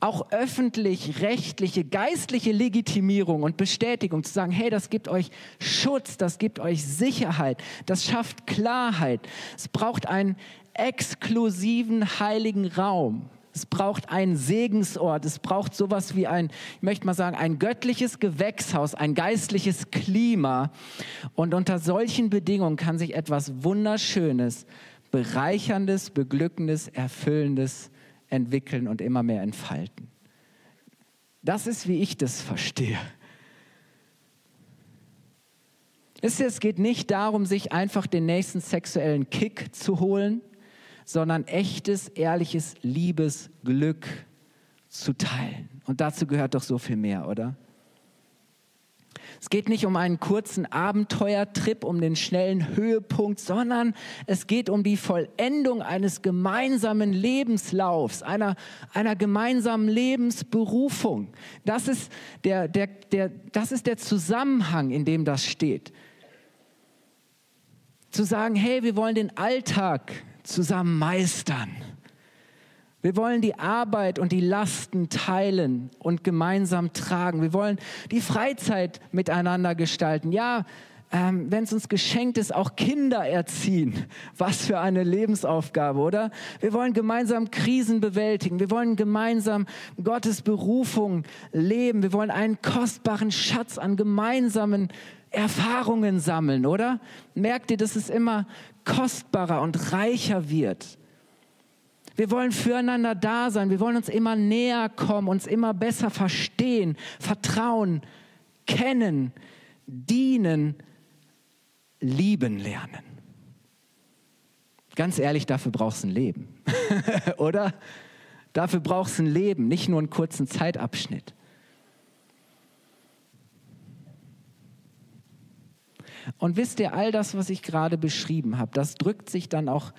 Auch öffentlich, rechtliche, geistliche Legitimierung und Bestätigung zu sagen, hey, das gibt euch Schutz, das gibt euch Sicherheit, das schafft Klarheit. Es braucht einen exklusiven heiligen Raum. Es braucht einen Segensort. Es braucht sowas wie ein, ich möchte mal sagen, ein göttliches Gewächshaus, ein geistliches Klima. Und unter solchen Bedingungen kann sich etwas Wunderschönes, Bereicherndes, Beglückendes, Erfüllendes entwickeln und immer mehr entfalten. Das ist, wie ich das verstehe. Es geht nicht darum, sich einfach den nächsten sexuellen Kick zu holen, sondern echtes, ehrliches Liebesglück zu teilen. Und dazu gehört doch so viel mehr, oder? Es geht nicht um einen kurzen Abenteuertrip, um den schnellen Höhepunkt, sondern es geht um die Vollendung eines gemeinsamen Lebenslaufs, einer, einer gemeinsamen Lebensberufung. Das ist der, der, der, das ist der Zusammenhang, in dem das steht. Zu sagen, hey, wir wollen den Alltag zusammen meistern. Wir wollen die Arbeit und die Lasten teilen und gemeinsam tragen. Wir wollen die Freizeit miteinander gestalten. Ja, ähm, wenn es uns geschenkt ist, auch Kinder erziehen. Was für eine Lebensaufgabe, oder? Wir wollen gemeinsam Krisen bewältigen. Wir wollen gemeinsam Gottes Berufung leben. Wir wollen einen kostbaren Schatz an gemeinsamen Erfahrungen sammeln, oder? Merkt ihr, dass es immer kostbarer und reicher wird? Wir wollen füreinander da sein. Wir wollen uns immer näher kommen, uns immer besser verstehen, vertrauen, kennen, dienen, lieben lernen. Ganz ehrlich, dafür brauchst du ein Leben, oder? Dafür brauchst du ein Leben, nicht nur einen kurzen Zeitabschnitt. Und wisst ihr, all das, was ich gerade beschrieben habe, das drückt sich dann auch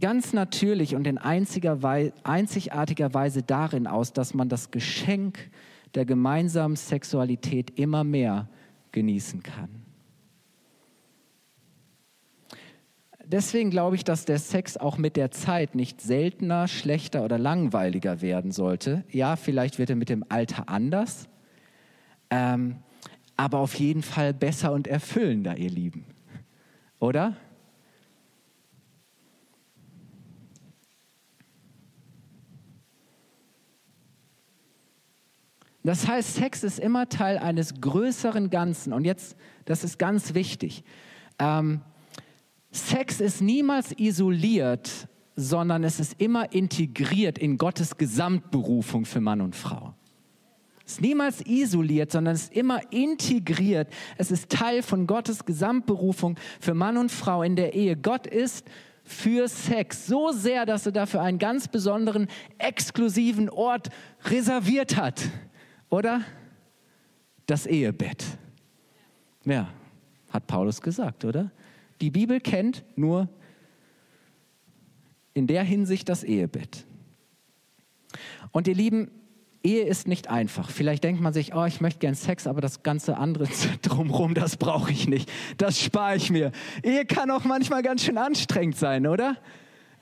ganz natürlich und in einzigartiger Weise darin aus, dass man das Geschenk der gemeinsamen Sexualität immer mehr genießen kann. deswegen glaube ich, dass der Sex auch mit der Zeit nicht seltener, schlechter oder langweiliger werden sollte. Ja, vielleicht wird er mit dem Alter anders, ähm, aber auf jeden Fall besser und erfüllender, ihr Lieben. Oder? Das heißt, Sex ist immer Teil eines größeren Ganzen. Und jetzt, das ist ganz wichtig. Ähm, Sex ist niemals isoliert, sondern es ist immer integriert in Gottes Gesamtberufung für Mann und Frau. Ist niemals isoliert, sondern es ist immer integriert. Es ist Teil von Gottes Gesamtberufung für Mann und Frau in der Ehe. Gott ist für Sex so sehr, dass er dafür einen ganz besonderen, exklusiven Ort reserviert hat. Oder das Ehebett. Ja, hat Paulus gesagt, oder? Die Bibel kennt nur in der Hinsicht das Ehebett. Und ihr Lieben, Ehe ist nicht einfach. Vielleicht denkt man sich, oh, ich möchte gern Sex, aber das ganze andere drumherum, das brauche ich nicht. Das spare ich mir. Ehe kann auch manchmal ganz schön anstrengend sein, oder?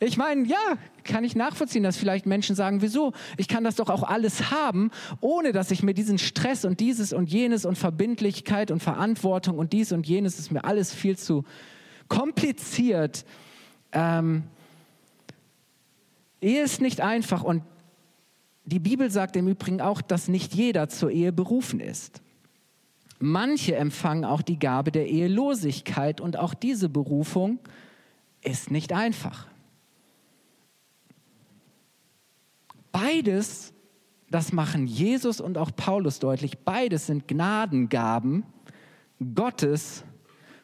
Ich meine, ja, kann ich nachvollziehen, dass vielleicht Menschen sagen, wieso? Ich kann das doch auch alles haben, ohne dass ich mir diesen Stress und dieses und jenes und Verbindlichkeit und Verantwortung und dies und jenes ist mir alles viel zu kompliziert. Ähm, Ehe ist nicht einfach und die Bibel sagt im Übrigen auch, dass nicht jeder zur Ehe berufen ist. Manche empfangen auch die Gabe der Ehelosigkeit und auch diese Berufung ist nicht einfach. Beides, das machen Jesus und auch Paulus deutlich, beides sind Gnadengaben Gottes,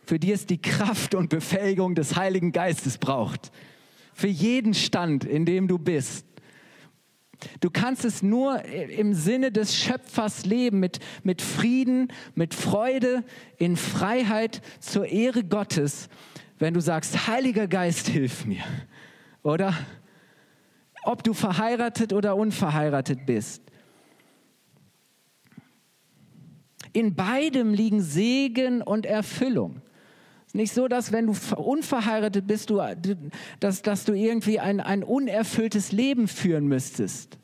für die es die Kraft und Befähigung des Heiligen Geistes braucht. Für jeden Stand, in dem du bist. Du kannst es nur im Sinne des Schöpfers leben, mit, mit Frieden, mit Freude, in Freiheit zur Ehre Gottes, wenn du sagst, Heiliger Geist, hilf mir. Oder? ob du verheiratet oder unverheiratet bist. In beidem liegen Segen und Erfüllung. Nicht so, dass wenn du unverheiratet bist, du, dass, dass du irgendwie ein, ein unerfülltes Leben führen müsstest.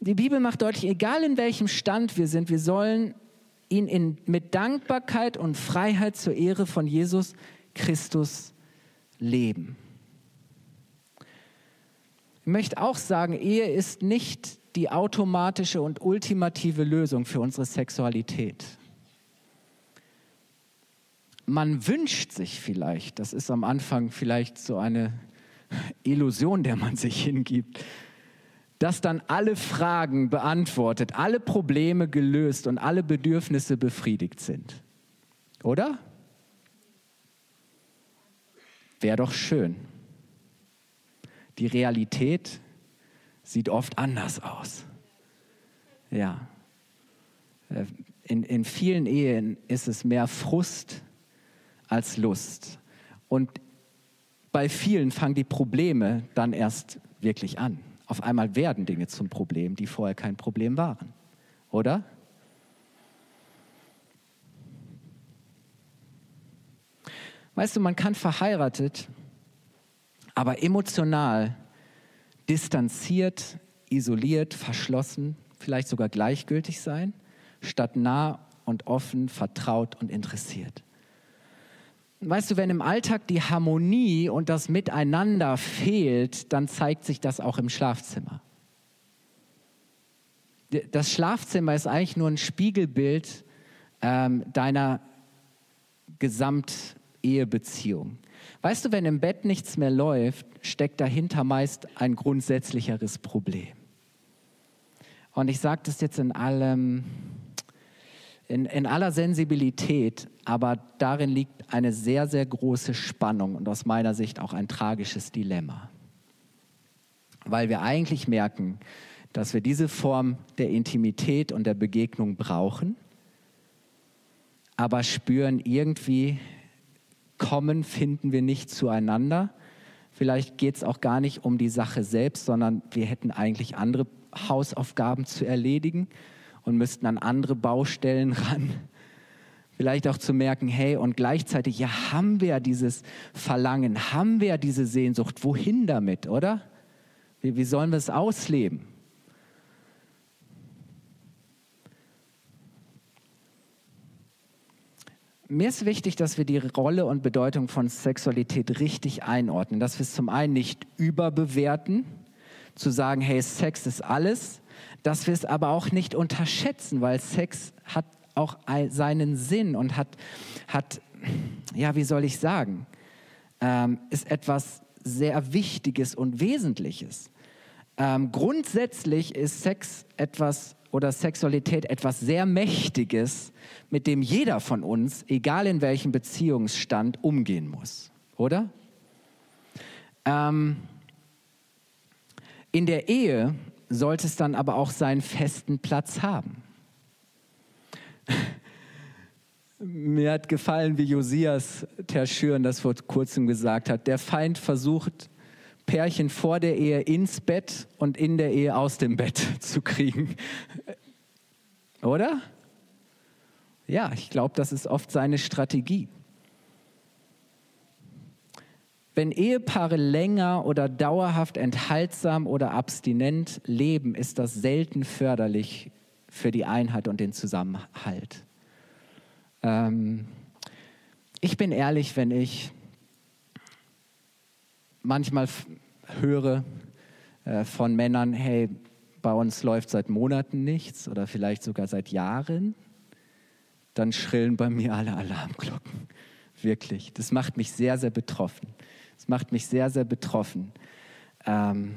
Die Bibel macht deutlich, egal in welchem Stand wir sind, wir sollen ihn in, mit Dankbarkeit und Freiheit zur Ehre von Jesus Christus leben. Ich möchte auch sagen, Ehe ist nicht die automatische und ultimative Lösung für unsere Sexualität. Man wünscht sich vielleicht, das ist am Anfang vielleicht so eine Illusion, der man sich hingibt, dass dann alle Fragen beantwortet, alle Probleme gelöst und alle Bedürfnisse befriedigt sind. Oder? Wäre doch schön. Die Realität sieht oft anders aus. Ja. Äh, in, in vielen Ehen ist es mehr Frust als Lust. Und bei vielen fangen die Probleme dann erst wirklich an. Auf einmal werden Dinge zum Problem, die vorher kein Problem waren. Oder? Weißt du, man kann verheiratet aber emotional distanziert, isoliert, verschlossen, vielleicht sogar gleichgültig sein, statt nah und offen, vertraut und interessiert. Weißt du, wenn im Alltag die Harmonie und das Miteinander fehlt, dann zeigt sich das auch im Schlafzimmer. Das Schlafzimmer ist eigentlich nur ein Spiegelbild ähm, deiner Gesamtehebeziehung. Weißt du, wenn im Bett nichts mehr läuft, steckt dahinter meist ein grundsätzlicheres Problem. Und ich sage das jetzt in allem, in, in aller Sensibilität, aber darin liegt eine sehr, sehr große Spannung und aus meiner Sicht auch ein tragisches Dilemma. Weil wir eigentlich merken, dass wir diese Form der Intimität und der Begegnung brauchen, aber spüren irgendwie, kommen, finden wir nicht zueinander. Vielleicht geht es auch gar nicht um die Sache selbst, sondern wir hätten eigentlich andere Hausaufgaben zu erledigen und müssten an andere Baustellen ran. vielleicht auch zu merken, hey, und gleichzeitig, ja, haben wir dieses Verlangen, haben wir diese Sehnsucht, wohin damit, oder? Wie, wie sollen wir es ausleben? mir ist wichtig, dass wir die Rolle und Bedeutung von Sexualität richtig einordnen, dass wir es zum einen nicht überbewerten, zu sagen, hey, Sex ist alles, dass wir es aber auch nicht unterschätzen, weil Sex hat auch seinen Sinn und hat, hat ja, wie soll ich sagen, ähm, ist etwas sehr Wichtiges und Wesentliches. Ähm, grundsätzlich ist Sex etwas oder Sexualität etwas sehr Mächtiges, mit dem jeder von uns, egal in welchem Beziehungsstand, umgehen muss, oder? Ähm, in der Ehe sollte es dann aber auch seinen festen Platz haben. Mir hat gefallen, wie Josias Terschüren das vor kurzem gesagt hat. Der Feind versucht, Pärchen vor der Ehe ins Bett und in der Ehe aus dem Bett zu kriegen. Oder? Ja, ich glaube, das ist oft seine Strategie. Wenn Ehepaare länger oder dauerhaft enthaltsam oder abstinent leben, ist das selten förderlich für die Einheit und den Zusammenhalt. Ähm, ich bin ehrlich, wenn ich manchmal höre äh, von Männern, hey, bei uns läuft seit Monaten nichts oder vielleicht sogar seit Jahren, dann schrillen bei mir alle Alarmglocken. Wirklich. Das macht mich sehr, sehr betroffen. Das macht mich sehr, sehr betroffen. Ähm,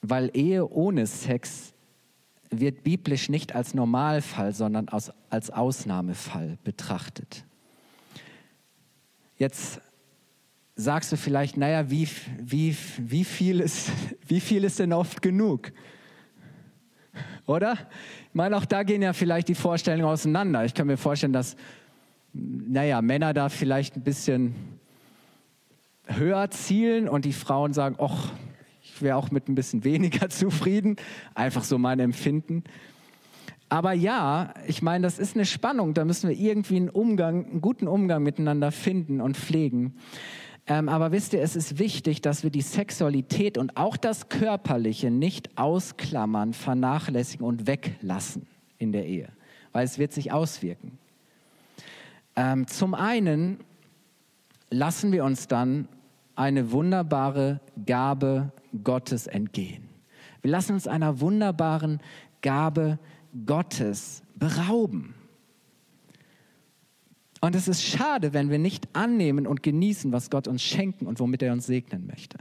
weil Ehe ohne Sex wird biblisch nicht als Normalfall, sondern als, als Ausnahmefall betrachtet. Jetzt sagst du vielleicht, naja, wie, wie, wie, viel ist, wie viel ist denn oft genug? Oder? Ich meine, auch da gehen ja vielleicht die Vorstellungen auseinander. Ich kann mir vorstellen, dass, naja, Männer da vielleicht ein bisschen höher zielen und die Frauen sagen, ach, ich wäre auch mit ein bisschen weniger zufrieden. Einfach so mein Empfinden. Aber ja, ich meine, das ist eine Spannung. Da müssen wir irgendwie einen Umgang, einen guten Umgang miteinander finden und pflegen. Ähm, aber wisst ihr, es ist wichtig, dass wir die Sexualität und auch das Körperliche nicht ausklammern, vernachlässigen und weglassen in der Ehe, weil es wird sich auswirken. Ähm, zum einen lassen wir uns dann eine wunderbare Gabe Gottes entgehen. Wir lassen uns einer wunderbaren Gabe Gottes berauben. Und es ist schade, wenn wir nicht annehmen und genießen, was Gott uns schenken und womit er uns segnen möchte.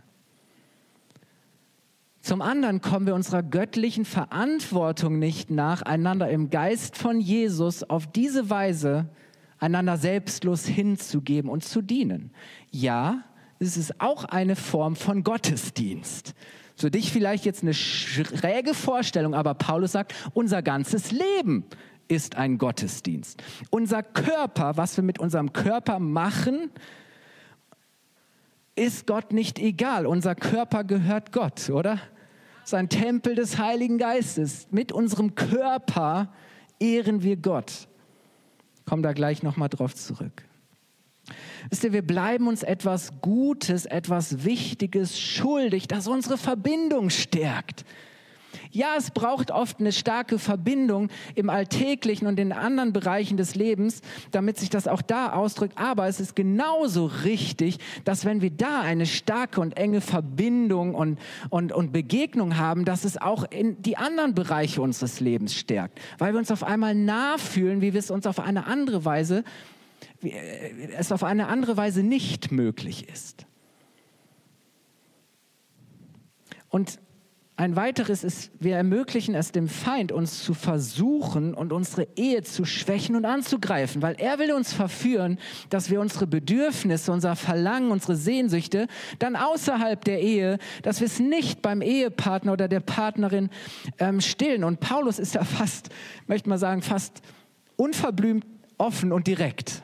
Zum anderen kommen wir unserer göttlichen Verantwortung nicht nach, einander im Geist von Jesus auf diese Weise einander selbstlos hinzugeben und zu dienen. Ja, es ist auch eine Form von Gottesdienst. Für dich vielleicht jetzt eine schräge Vorstellung, aber Paulus sagt, unser ganzes Leben ist ein Gottesdienst. Unser Körper, was wir mit unserem Körper machen, ist Gott nicht egal. Unser Körper gehört Gott, oder? Sein Tempel des Heiligen Geistes. Mit unserem Körper ehren wir Gott. Komm da gleich nochmal drauf zurück. Wisst ihr, wir bleiben uns etwas Gutes, etwas Wichtiges schuldig, das unsere Verbindung stärkt. Ja, es braucht oft eine starke Verbindung im Alltäglichen und in anderen Bereichen des Lebens, damit sich das auch da ausdrückt. Aber es ist genauso richtig, dass wenn wir da eine starke und enge Verbindung und, und, und Begegnung haben, dass es auch in die anderen Bereiche unseres Lebens stärkt. Weil wir uns auf einmal nah fühlen, wie wir es uns auf eine andere Weise äh, es auf eine andere Weise nicht möglich ist. Und ein weiteres ist, wir ermöglichen es dem Feind, uns zu versuchen und unsere Ehe zu schwächen und anzugreifen, weil er will uns verführen, dass wir unsere Bedürfnisse, unser Verlangen, unsere Sehnsüchte dann außerhalb der Ehe, dass wir es nicht beim Ehepartner oder der Partnerin ähm, stillen. Und Paulus ist ja fast, möchte mal sagen, fast unverblümt offen und direkt.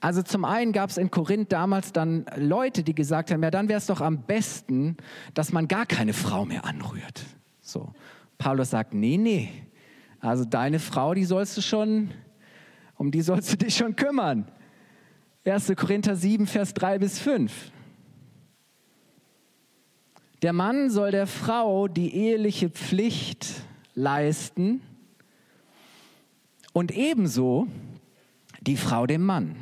Also zum einen gab es in Korinth damals dann Leute, die gesagt haben, ja, dann wäre es doch am besten, dass man gar keine Frau mehr anrührt. So. Paulus sagt, nee, nee, Also deine Frau, die sollst du schon, um die sollst du dich schon kümmern. 1. Korinther 7, Vers 3 bis 5. Der Mann soll der Frau die eheliche Pflicht leisten und ebenso die Frau dem Mann.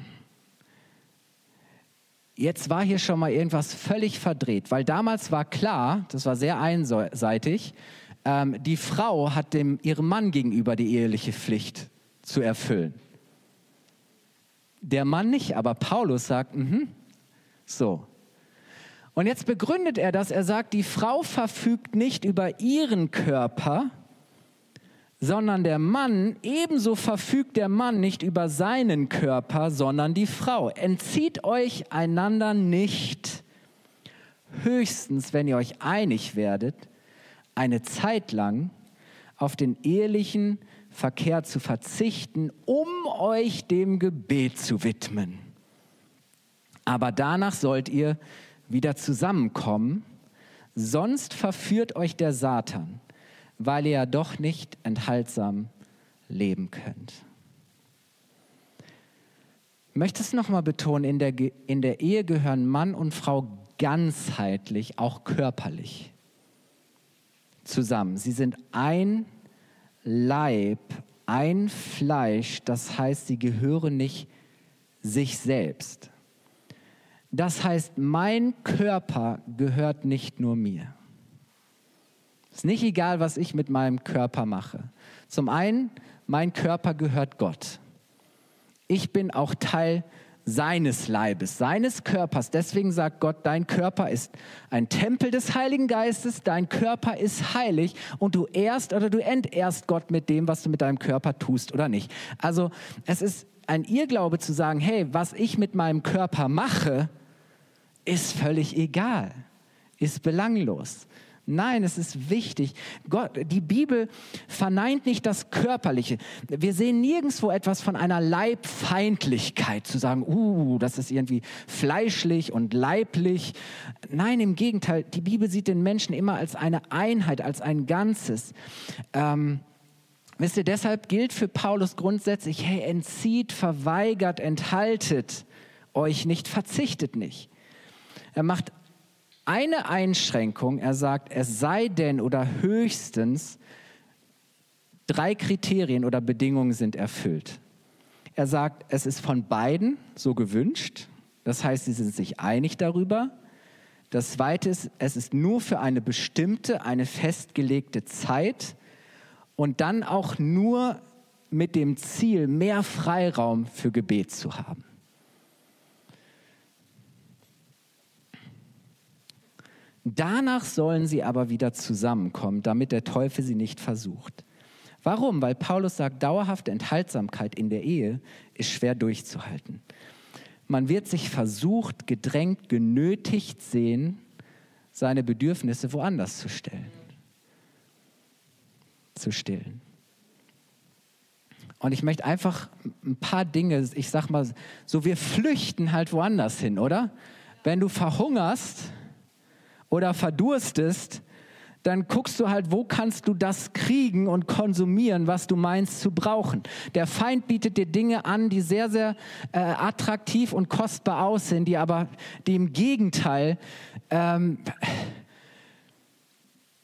Jetzt war hier schon mal irgendwas völlig verdreht, weil damals war klar, das war sehr einseitig, ähm, die Frau hat dem, ihrem Mann gegenüber die eheliche Pflicht zu erfüllen. Der Mann nicht, aber Paulus sagt, mh, so. Und jetzt begründet er das, er sagt, die Frau verfügt nicht über ihren Körper, sondern der Mann, ebenso verfügt der Mann nicht über seinen Körper, sondern die Frau. Entzieht euch einander nicht, höchstens, wenn ihr euch einig werdet, eine Zeit lang auf den ehelichen Verkehr zu verzichten, um euch dem Gebet zu widmen. Aber danach sollt ihr wieder zusammenkommen, sonst verführt euch der Satan weil ihr ja doch nicht enthaltsam leben könnt. Ich möchte es nochmal betonen, in der, in der Ehe gehören Mann und Frau ganzheitlich, auch körperlich zusammen. Sie sind ein Leib, ein Fleisch, das heißt, sie gehören nicht sich selbst. Das heißt, mein Körper gehört nicht nur mir. Es ist nicht egal, was ich mit meinem Körper mache. Zum einen, mein Körper gehört Gott. Ich bin auch Teil seines Leibes, seines Körpers. Deswegen sagt Gott, dein Körper ist ein Tempel des Heiligen Geistes, dein Körper ist heilig und du ehrst oder du entehrst Gott mit dem, was du mit deinem Körper tust oder nicht. Also es ist ein Irrglaube zu sagen, hey, was ich mit meinem Körper mache, ist völlig egal, ist belanglos. Nein, es ist wichtig. Gott, die Bibel verneint nicht das Körperliche. Wir sehen nirgendwo etwas von einer Leibfeindlichkeit, zu sagen, uh, das ist irgendwie fleischlich und leiblich. Nein, im Gegenteil, die Bibel sieht den Menschen immer als eine Einheit, als ein Ganzes. Ähm, wisst ihr, deshalb gilt für Paulus grundsätzlich, hey, entzieht, verweigert, enthaltet euch nicht, verzichtet nicht. Er macht eine Einschränkung. Er sagt, es sei denn oder höchstens drei Kriterien oder Bedingungen sind erfüllt. Er sagt, es ist von beiden so gewünscht. Das heißt, sie sind sich einig darüber. Das zweite ist, es ist nur für eine bestimmte, eine festgelegte Zeit und dann auch nur mit dem Ziel, mehr Freiraum für Gebet zu haben. Danach sollen sie aber wieder zusammenkommen, damit der Teufel sie nicht versucht. Warum? Weil Paulus sagt, dauerhafte Enthaltsamkeit in der Ehe ist schwer durchzuhalten. Man wird sich versucht, gedrängt, genötigt sehen, seine Bedürfnisse woanders zu stellen, zu stillen. Und ich möchte einfach ein paar Dinge, ich sag mal, so wir flüchten halt woanders hin, oder? Wenn du verhungerst, oder verdurstest, dann guckst du halt, wo kannst du das kriegen und konsumieren, was du meinst zu brauchen. Der Feind bietet dir Dinge an, die sehr, sehr äh, attraktiv und kostbar aussehen, die aber die im Gegenteil, ähm,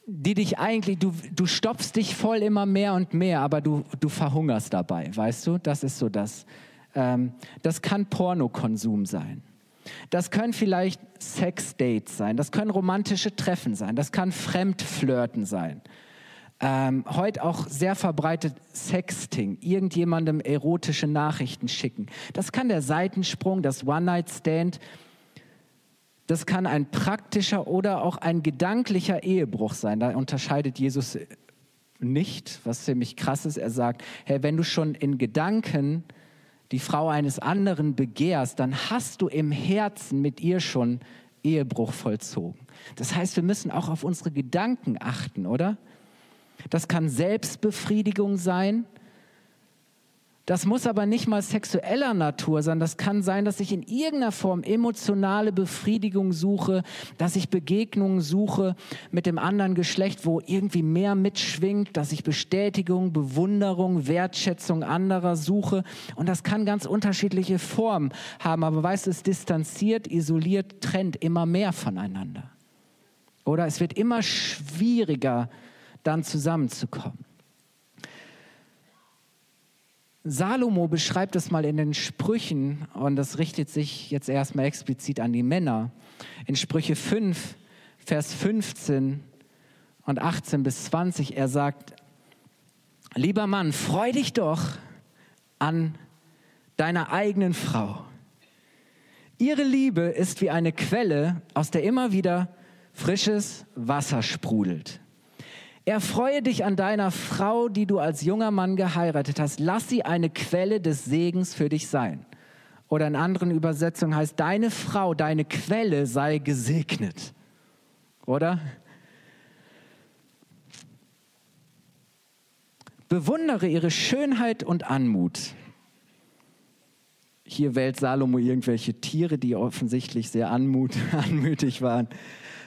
die dich eigentlich, du, du stopfst dich voll immer mehr und mehr, aber du, du verhungerst dabei, weißt du? Das ist so das. Ähm, das kann Pornokonsum sein. Das können vielleicht Sexdates sein, das können romantische Treffen sein, das kann Fremdflirten sein. Ähm, heute auch sehr verbreitet Sexting, irgendjemandem erotische Nachrichten schicken. Das kann der Seitensprung, das One-Night-Stand, das kann ein praktischer oder auch ein gedanklicher Ehebruch sein. Da unterscheidet Jesus nicht, was ziemlich krass ist. Er sagt, hey, wenn du schon in Gedanken die Frau eines anderen begehrst, dann hast du im Herzen mit ihr schon Ehebruch vollzogen. Das heißt, wir müssen auch auf unsere Gedanken achten, oder? Das kann Selbstbefriedigung sein. Das muss aber nicht mal sexueller Natur sein. Das kann sein, dass ich in irgendeiner Form emotionale Befriedigung suche, dass ich Begegnungen suche mit dem anderen Geschlecht, wo irgendwie mehr mitschwingt, dass ich Bestätigung, Bewunderung, Wertschätzung anderer suche. Und das kann ganz unterschiedliche Formen haben. Aber weißt du, es distanziert, isoliert, trennt immer mehr voneinander. Oder es wird immer schwieriger, dann zusammenzukommen. Salomo beschreibt es mal in den Sprüchen und das richtet sich jetzt erstmal explizit an die Männer. In Sprüche 5, Vers 15 und 18 bis 20, er sagt, lieber Mann, freu dich doch an deiner eigenen Frau. Ihre Liebe ist wie eine Quelle, aus der immer wieder frisches Wasser sprudelt. Erfreue dich an deiner Frau, die du als junger Mann geheiratet hast. Lass sie eine Quelle des Segens für dich sein. Oder in anderen Übersetzungen heißt, deine Frau, deine Quelle sei gesegnet. Oder? Bewundere ihre Schönheit und Anmut. Hier wählt Salomo irgendwelche Tiere, die offensichtlich sehr anmut, anmütig waren.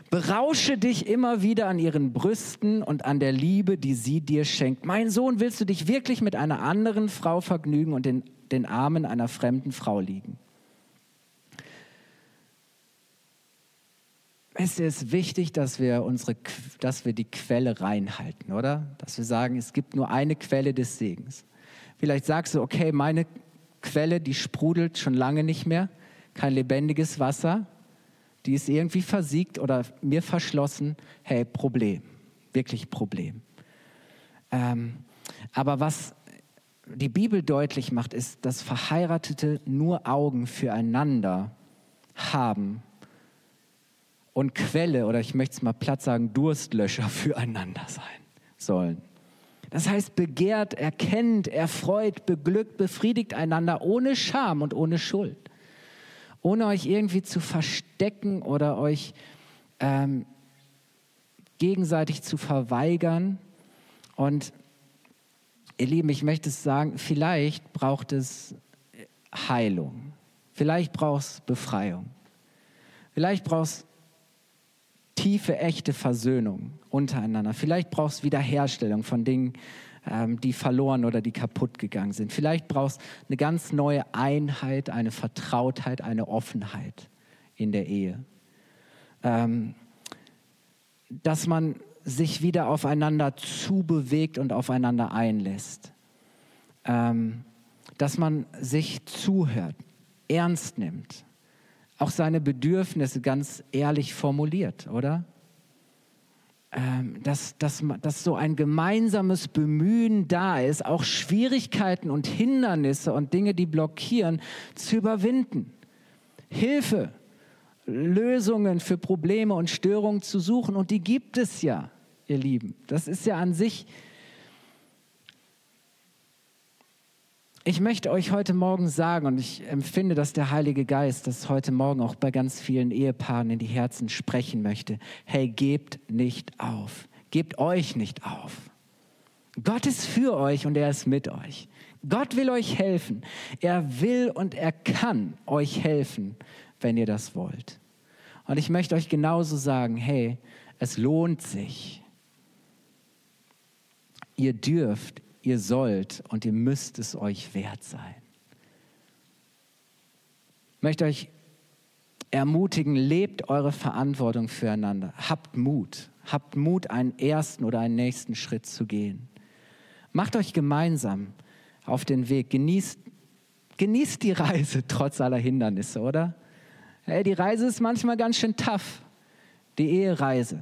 Berausche dich immer wieder an ihren Brüsten und an der Liebe, die sie dir schenkt. Mein Sohn, willst du dich wirklich mit einer anderen Frau vergnügen und in den Armen einer fremden Frau liegen? Es ist wichtig, dass wir, unsere, dass wir die Quelle reinhalten, oder? Dass wir sagen, es gibt nur eine Quelle des Segens. Vielleicht sagst du, okay, meine Quelle, die sprudelt schon lange nicht mehr, kein lebendiges Wasser die ist irgendwie versiegt oder mir verschlossen. Hey, Problem, wirklich Problem. Ähm, aber was die Bibel deutlich macht, ist, dass Verheiratete nur Augen füreinander haben und Quelle oder ich möchte es mal platt sagen, Durstlöscher füreinander sein sollen. Das heißt, begehrt, erkennt, erfreut, beglückt, befriedigt einander ohne Scham und ohne Schuld ohne euch irgendwie zu verstecken oder euch ähm, gegenseitig zu verweigern. Und ihr Lieben, ich möchte es sagen, vielleicht braucht es Heilung. Vielleicht braucht es Befreiung. Vielleicht braucht es tiefe, echte Versöhnung untereinander. Vielleicht braucht es Wiederherstellung von Dingen, ähm, die verloren oder die kaputt gegangen sind. Vielleicht brauchst eine ganz neue Einheit, eine Vertrautheit, eine Offenheit in der Ehe. Ähm, dass man sich wieder aufeinander zubewegt und aufeinander einlässt. Ähm, dass man sich zuhört, ernst nimmt, auch seine Bedürfnisse ganz ehrlich formuliert, oder? Ähm, dass, dass, dass so ein gemeinsames Bemühen da ist, auch Schwierigkeiten und Hindernisse und Dinge, die blockieren, zu überwinden. Hilfe, Lösungen für Probleme und Störungen zu suchen. Und die gibt es ja, ihr Lieben. Das ist ja an sich Ich möchte euch heute Morgen sagen, und ich empfinde, dass der Heilige Geist das heute Morgen auch bei ganz vielen Ehepaaren in die Herzen sprechen möchte. Hey, gebt nicht auf. Gebt euch nicht auf. Gott ist für euch und er ist mit euch. Gott will euch helfen. Er will und er kann euch helfen, wenn ihr das wollt. Und ich möchte euch genauso sagen, hey, es lohnt sich. Ihr dürft, ihr sollt und ihr müsst es euch wert sein. Ich möchte euch ermutigen, lebt eure Verantwortung füreinander. Habt Mut. Habt Mut, einen ersten oder einen nächsten Schritt zu gehen. Macht euch gemeinsam auf den Weg. Genießt, genießt die Reise trotz aller Hindernisse, oder? Hey, die Reise ist manchmal ganz schön tough. Die Ehereise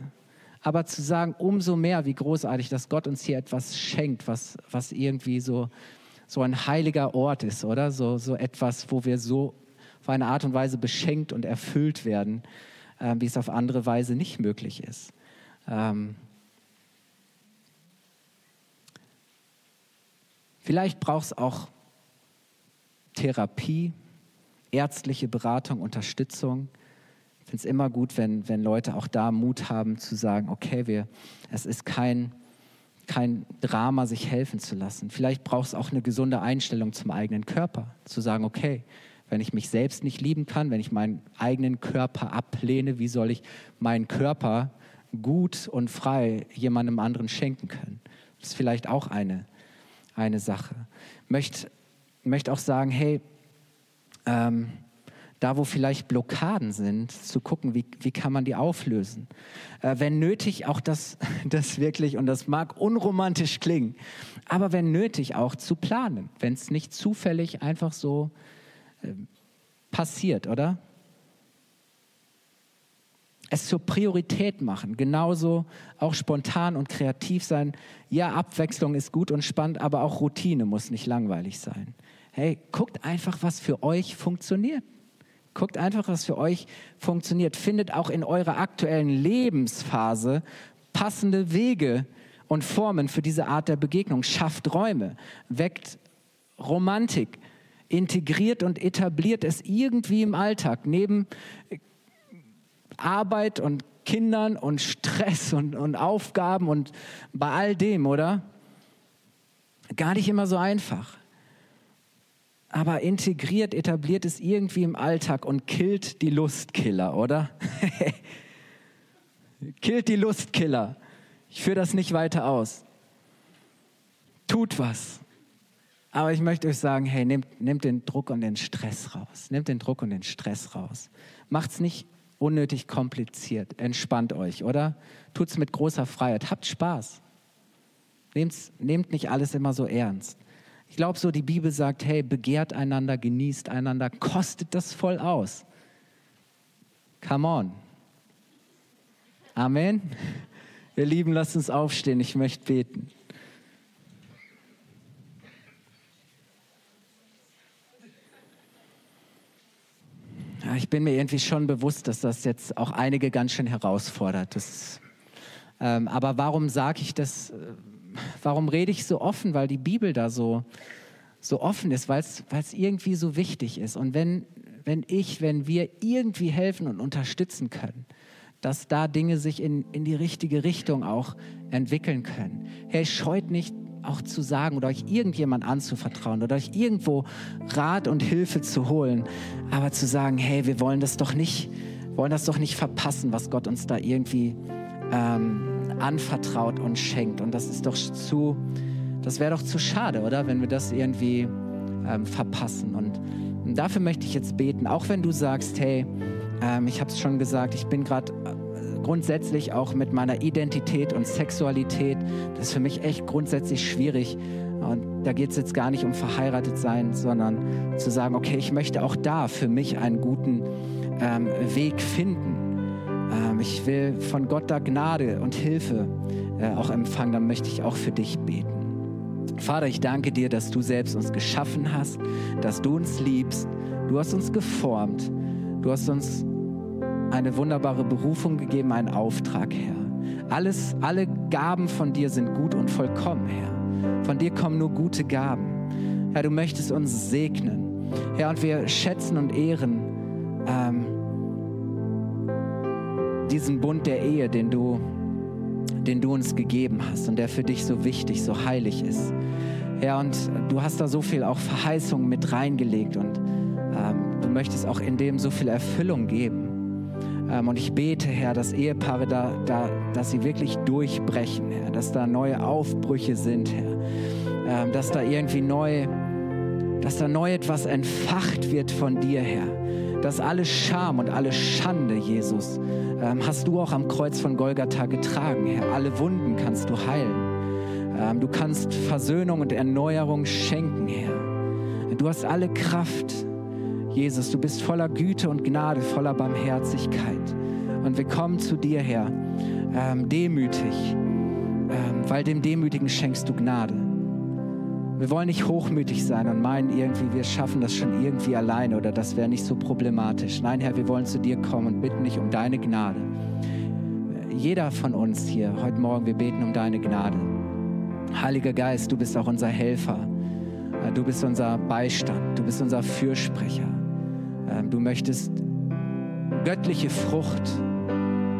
aber zu sagen, umso mehr, wie großartig, dass Gott uns hier etwas schenkt, was, was irgendwie so, so ein heiliger Ort ist, oder? So, so etwas, wo wir so auf eine Art und Weise beschenkt und erfüllt werden, äh, wie es auf andere Weise nicht möglich ist. Ähm Vielleicht braucht es auch Therapie, ärztliche Beratung, Unterstützung finde es immer gut, wenn, wenn Leute auch da Mut haben zu sagen, okay, wir, es ist kein, kein Drama, sich helfen zu lassen. Vielleicht braucht es auch eine gesunde Einstellung zum eigenen Körper, zu sagen, okay, wenn ich mich selbst nicht lieben kann, wenn ich meinen eigenen Körper ablehne, wie soll ich meinen Körper gut und frei jemandem anderen schenken können? Das ist vielleicht auch eine, eine Sache. Ich möchte, möchte auch sagen, hey, ähm, da wo vielleicht Blockaden sind, zu gucken, wie, wie kann man die auflösen. Äh, wenn nötig, auch das, das wirklich, und das mag unromantisch klingen, aber wenn nötig, auch zu planen, wenn es nicht zufällig einfach so äh, passiert, oder? Es zur Priorität machen, genauso auch spontan und kreativ sein. Ja, Abwechslung ist gut und spannend, aber auch Routine muss nicht langweilig sein. Hey, guckt einfach, was für euch funktioniert. Guckt einfach, was für euch funktioniert. Findet auch in eurer aktuellen Lebensphase passende Wege und Formen für diese Art der Begegnung. Schafft Räume, weckt Romantik, integriert und etabliert es irgendwie im Alltag, neben Arbeit und Kindern und Stress und, und Aufgaben und bei all dem, oder? Gar nicht immer so einfach aber integriert, etabliert es irgendwie im Alltag und killt die Lustkiller, oder? killt die Lustkiller. Ich führe das nicht weiter aus. Tut was. Aber ich möchte euch sagen, hey, nehmt, nehmt den Druck und den Stress raus. Nehmt den Druck und den Stress raus. Macht's nicht unnötig kompliziert. Entspannt euch, oder? Tut's mit großer Freiheit. Habt Spaß. Nehmt's, nehmt nicht alles immer so ernst. Ich glaube so, die Bibel sagt, hey, begehrt einander, genießt einander, kostet das voll aus. Come on. Amen. Ihr Lieben, lasst uns aufstehen, ich möchte beten. Ja, ich bin mir irgendwie schon bewusst, dass das jetzt auch einige ganz schön herausfordert. Das, ähm, aber warum sage ich das? Warum rede ich so offen? Weil die Bibel da so, so offen ist, weil es irgendwie so wichtig ist. Und wenn, wenn ich, wenn wir irgendwie helfen und unterstützen können, dass da Dinge sich in, in die richtige Richtung auch entwickeln können. Hey, scheut nicht auch zu sagen oder euch irgendjemand anzuvertrauen oder euch irgendwo Rat und Hilfe zu holen, aber zu sagen, hey, wir wollen das doch nicht, wollen das doch nicht verpassen, was Gott uns da irgendwie ähm, anvertraut und schenkt. Und das ist doch zu, das wäre doch zu schade, oder? Wenn wir das irgendwie ähm, verpassen. Und, dafür möchte ich jetzt beten, auch wenn du sagst, hey, ähm, ich habe es schon gesagt, ich bin gerade äh, grundsätzlich auch mit meiner Identität und Sexualität, das ist für mich echt grundsätzlich schwierig. Und da geht es jetzt gar nicht um verheiratet sein, sondern zu sagen, okay, ich möchte auch da für mich einen guten ähm, Weg finden. Ähm, ich will von Gott da Gnade und Hilfe äh, auch empfangen. Dann möchte ich auch für dich beten. Vater, ich danke dir, dass du selbst uns geschaffen hast, dass du uns liebst. Du hast uns geformt. Du hast uns eine wunderbare Berufung gegeben, einen Auftrag, Herr. Alles, alle Gaben von dir sind gut und vollkommen, Herr. Von dir kommen nur gute Gaben. Herr, du möchtest uns segnen. Herr, und wir schätzen und ehren ähm, diesen Bund der Ehe, den du, den du uns gegeben hast und der für dich so wichtig, so heilig ist. Herr, und du hast da so viel auch Verheißungen mit reingelegt und ähm, du möchtest auch in dem so viel Erfüllung geben. Ähm, und ich bete, Herr, dass Ehepaare da, da, dass sie wirklich durchbrechen, Herr, dass da neue Aufbrüche sind, Herr, ähm, dass da irgendwie neu, dass da neu etwas entfacht wird von dir, Herr dass alle Scham und alle Schande, Jesus, ähm, hast du auch am Kreuz von Golgatha getragen, Herr. Alle Wunden kannst du heilen. Ähm, du kannst Versöhnung und Erneuerung schenken, Herr. Du hast alle Kraft, Jesus. Du bist voller Güte und Gnade, voller Barmherzigkeit. Und wir kommen zu dir, Herr, ähm, demütig, weil dem Demütigen schenkst du Gnade. Wir wollen nicht hochmütig sein und meinen irgendwie, wir schaffen das schon irgendwie alleine oder das wäre nicht so problematisch. Nein, Herr, wir wollen zu dir kommen und bitten dich um deine Gnade. Jeder von uns hier heute Morgen, wir beten um deine Gnade. Heiliger Geist, du bist auch unser Helfer. Du bist unser Beistand. Du bist unser Fürsprecher. Ähm, du möchtest göttliche Frucht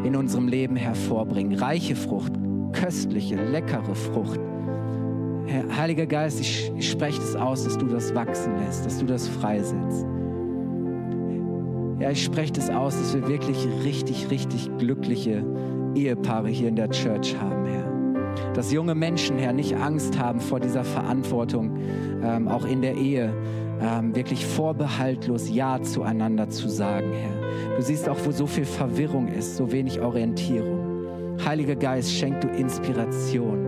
in unserem Leben hervorbringen, reiche Frucht, köstliche, leckere Frucht. Herr, Heiliger Geist, ich, ich spreche das aus, dass du das wachsen lässt, dass du das freisetzt. Ja, ich spreche das aus, dass wir wirklich richtig, richtig glückliche Ehepaare hier in der Church haben, Herr. Dass junge Menschen, Herr, nicht Angst haben vor dieser Verantwortung, ähm, auch in der Ehe, ähm, wirklich vorbehaltlos Ja zueinander zu sagen, Herr. Du siehst auch, wo so viel Verwirrung ist, so wenig Orientierung. Heiliger Geist, schenk du Inspiration.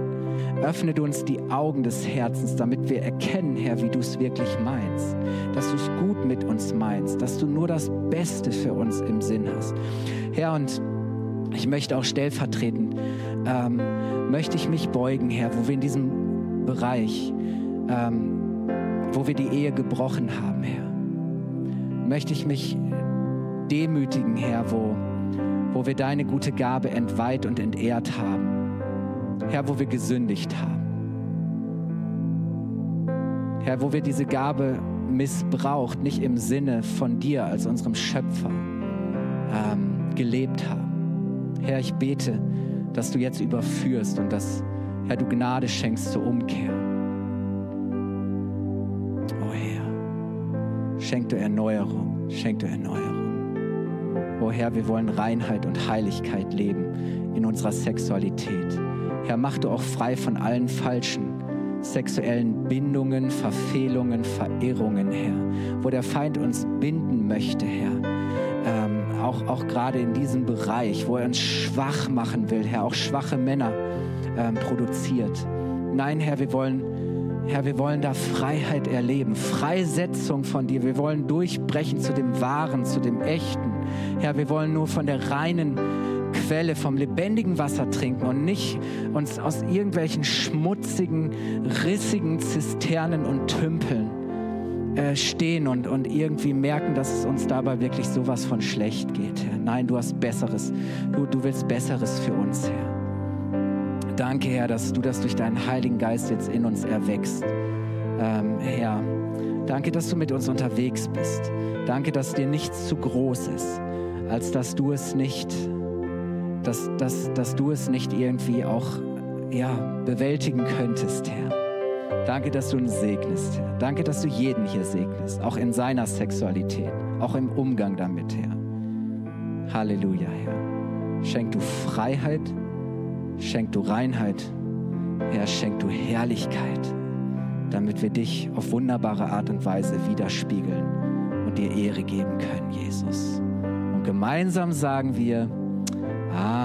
Öffne du uns die Augen des Herzens, damit wir erkennen, Herr, wie du es wirklich meinst. Dass du es gut mit uns meinst, dass du nur das Beste für uns im Sinn hast. Herr, und ich möchte auch stellvertretend, ähm, möchte ich mich beugen, Herr, wo wir in diesem Bereich, ähm, wo wir die Ehe gebrochen haben, Herr. Möchte ich mich demütigen, Herr, wo, wo wir deine gute Gabe entweiht und entehrt haben. Herr, wo wir gesündigt haben. Herr, wo wir diese Gabe missbraucht, nicht im Sinne von dir als unserem Schöpfer ähm, gelebt haben. Herr, ich bete, dass du jetzt überführst und dass, Herr, du Gnade schenkst zur Umkehr. Oh Herr, schenk du Erneuerung, schenk du Erneuerung. Oh Herr, wir wollen Reinheit und Heiligkeit leben in unserer Sexualität. Herr, mach du auch frei von allen falschen sexuellen Bindungen, Verfehlungen, Verirrungen, Herr, wo der Feind uns binden möchte, Herr. Ähm, auch, auch gerade in diesem Bereich, wo er uns schwach machen will, Herr, auch schwache Männer ähm, produziert. Nein, Herr, wir wollen, Herr, wir wollen da Freiheit erleben, Freisetzung von dir. Wir wollen durchbrechen zu dem Wahren, zu dem Echten. Herr, wir wollen nur von der reinen Quelle, vom lebendigen Wasser trinken und nicht uns aus irgendwelchen schmutzigen, rissigen Zisternen und Tümpeln äh, stehen und, und irgendwie merken, dass es uns dabei wirklich sowas von schlecht geht, Herr. Nein, du hast Besseres. Du, du willst Besseres für uns, Herr. Danke, Herr, dass du das durch deinen Heiligen Geist jetzt in uns erwächst. Ähm, Herr, danke, dass du mit uns unterwegs bist. Danke, dass dir nichts zu groß ist, als dass du es nicht dass, dass, dass du es nicht irgendwie auch ja, bewältigen könntest, Herr. Danke, dass du uns segnest, Herr. Danke, dass du jeden hier segnest, auch in seiner Sexualität, auch im Umgang damit, Herr. Halleluja, Herr. Schenk du Freiheit, schenk du Reinheit, Herr, schenk du Herrlichkeit, damit wir dich auf wunderbare Art und Weise widerspiegeln und dir Ehre geben können, Jesus. Und gemeinsam sagen wir,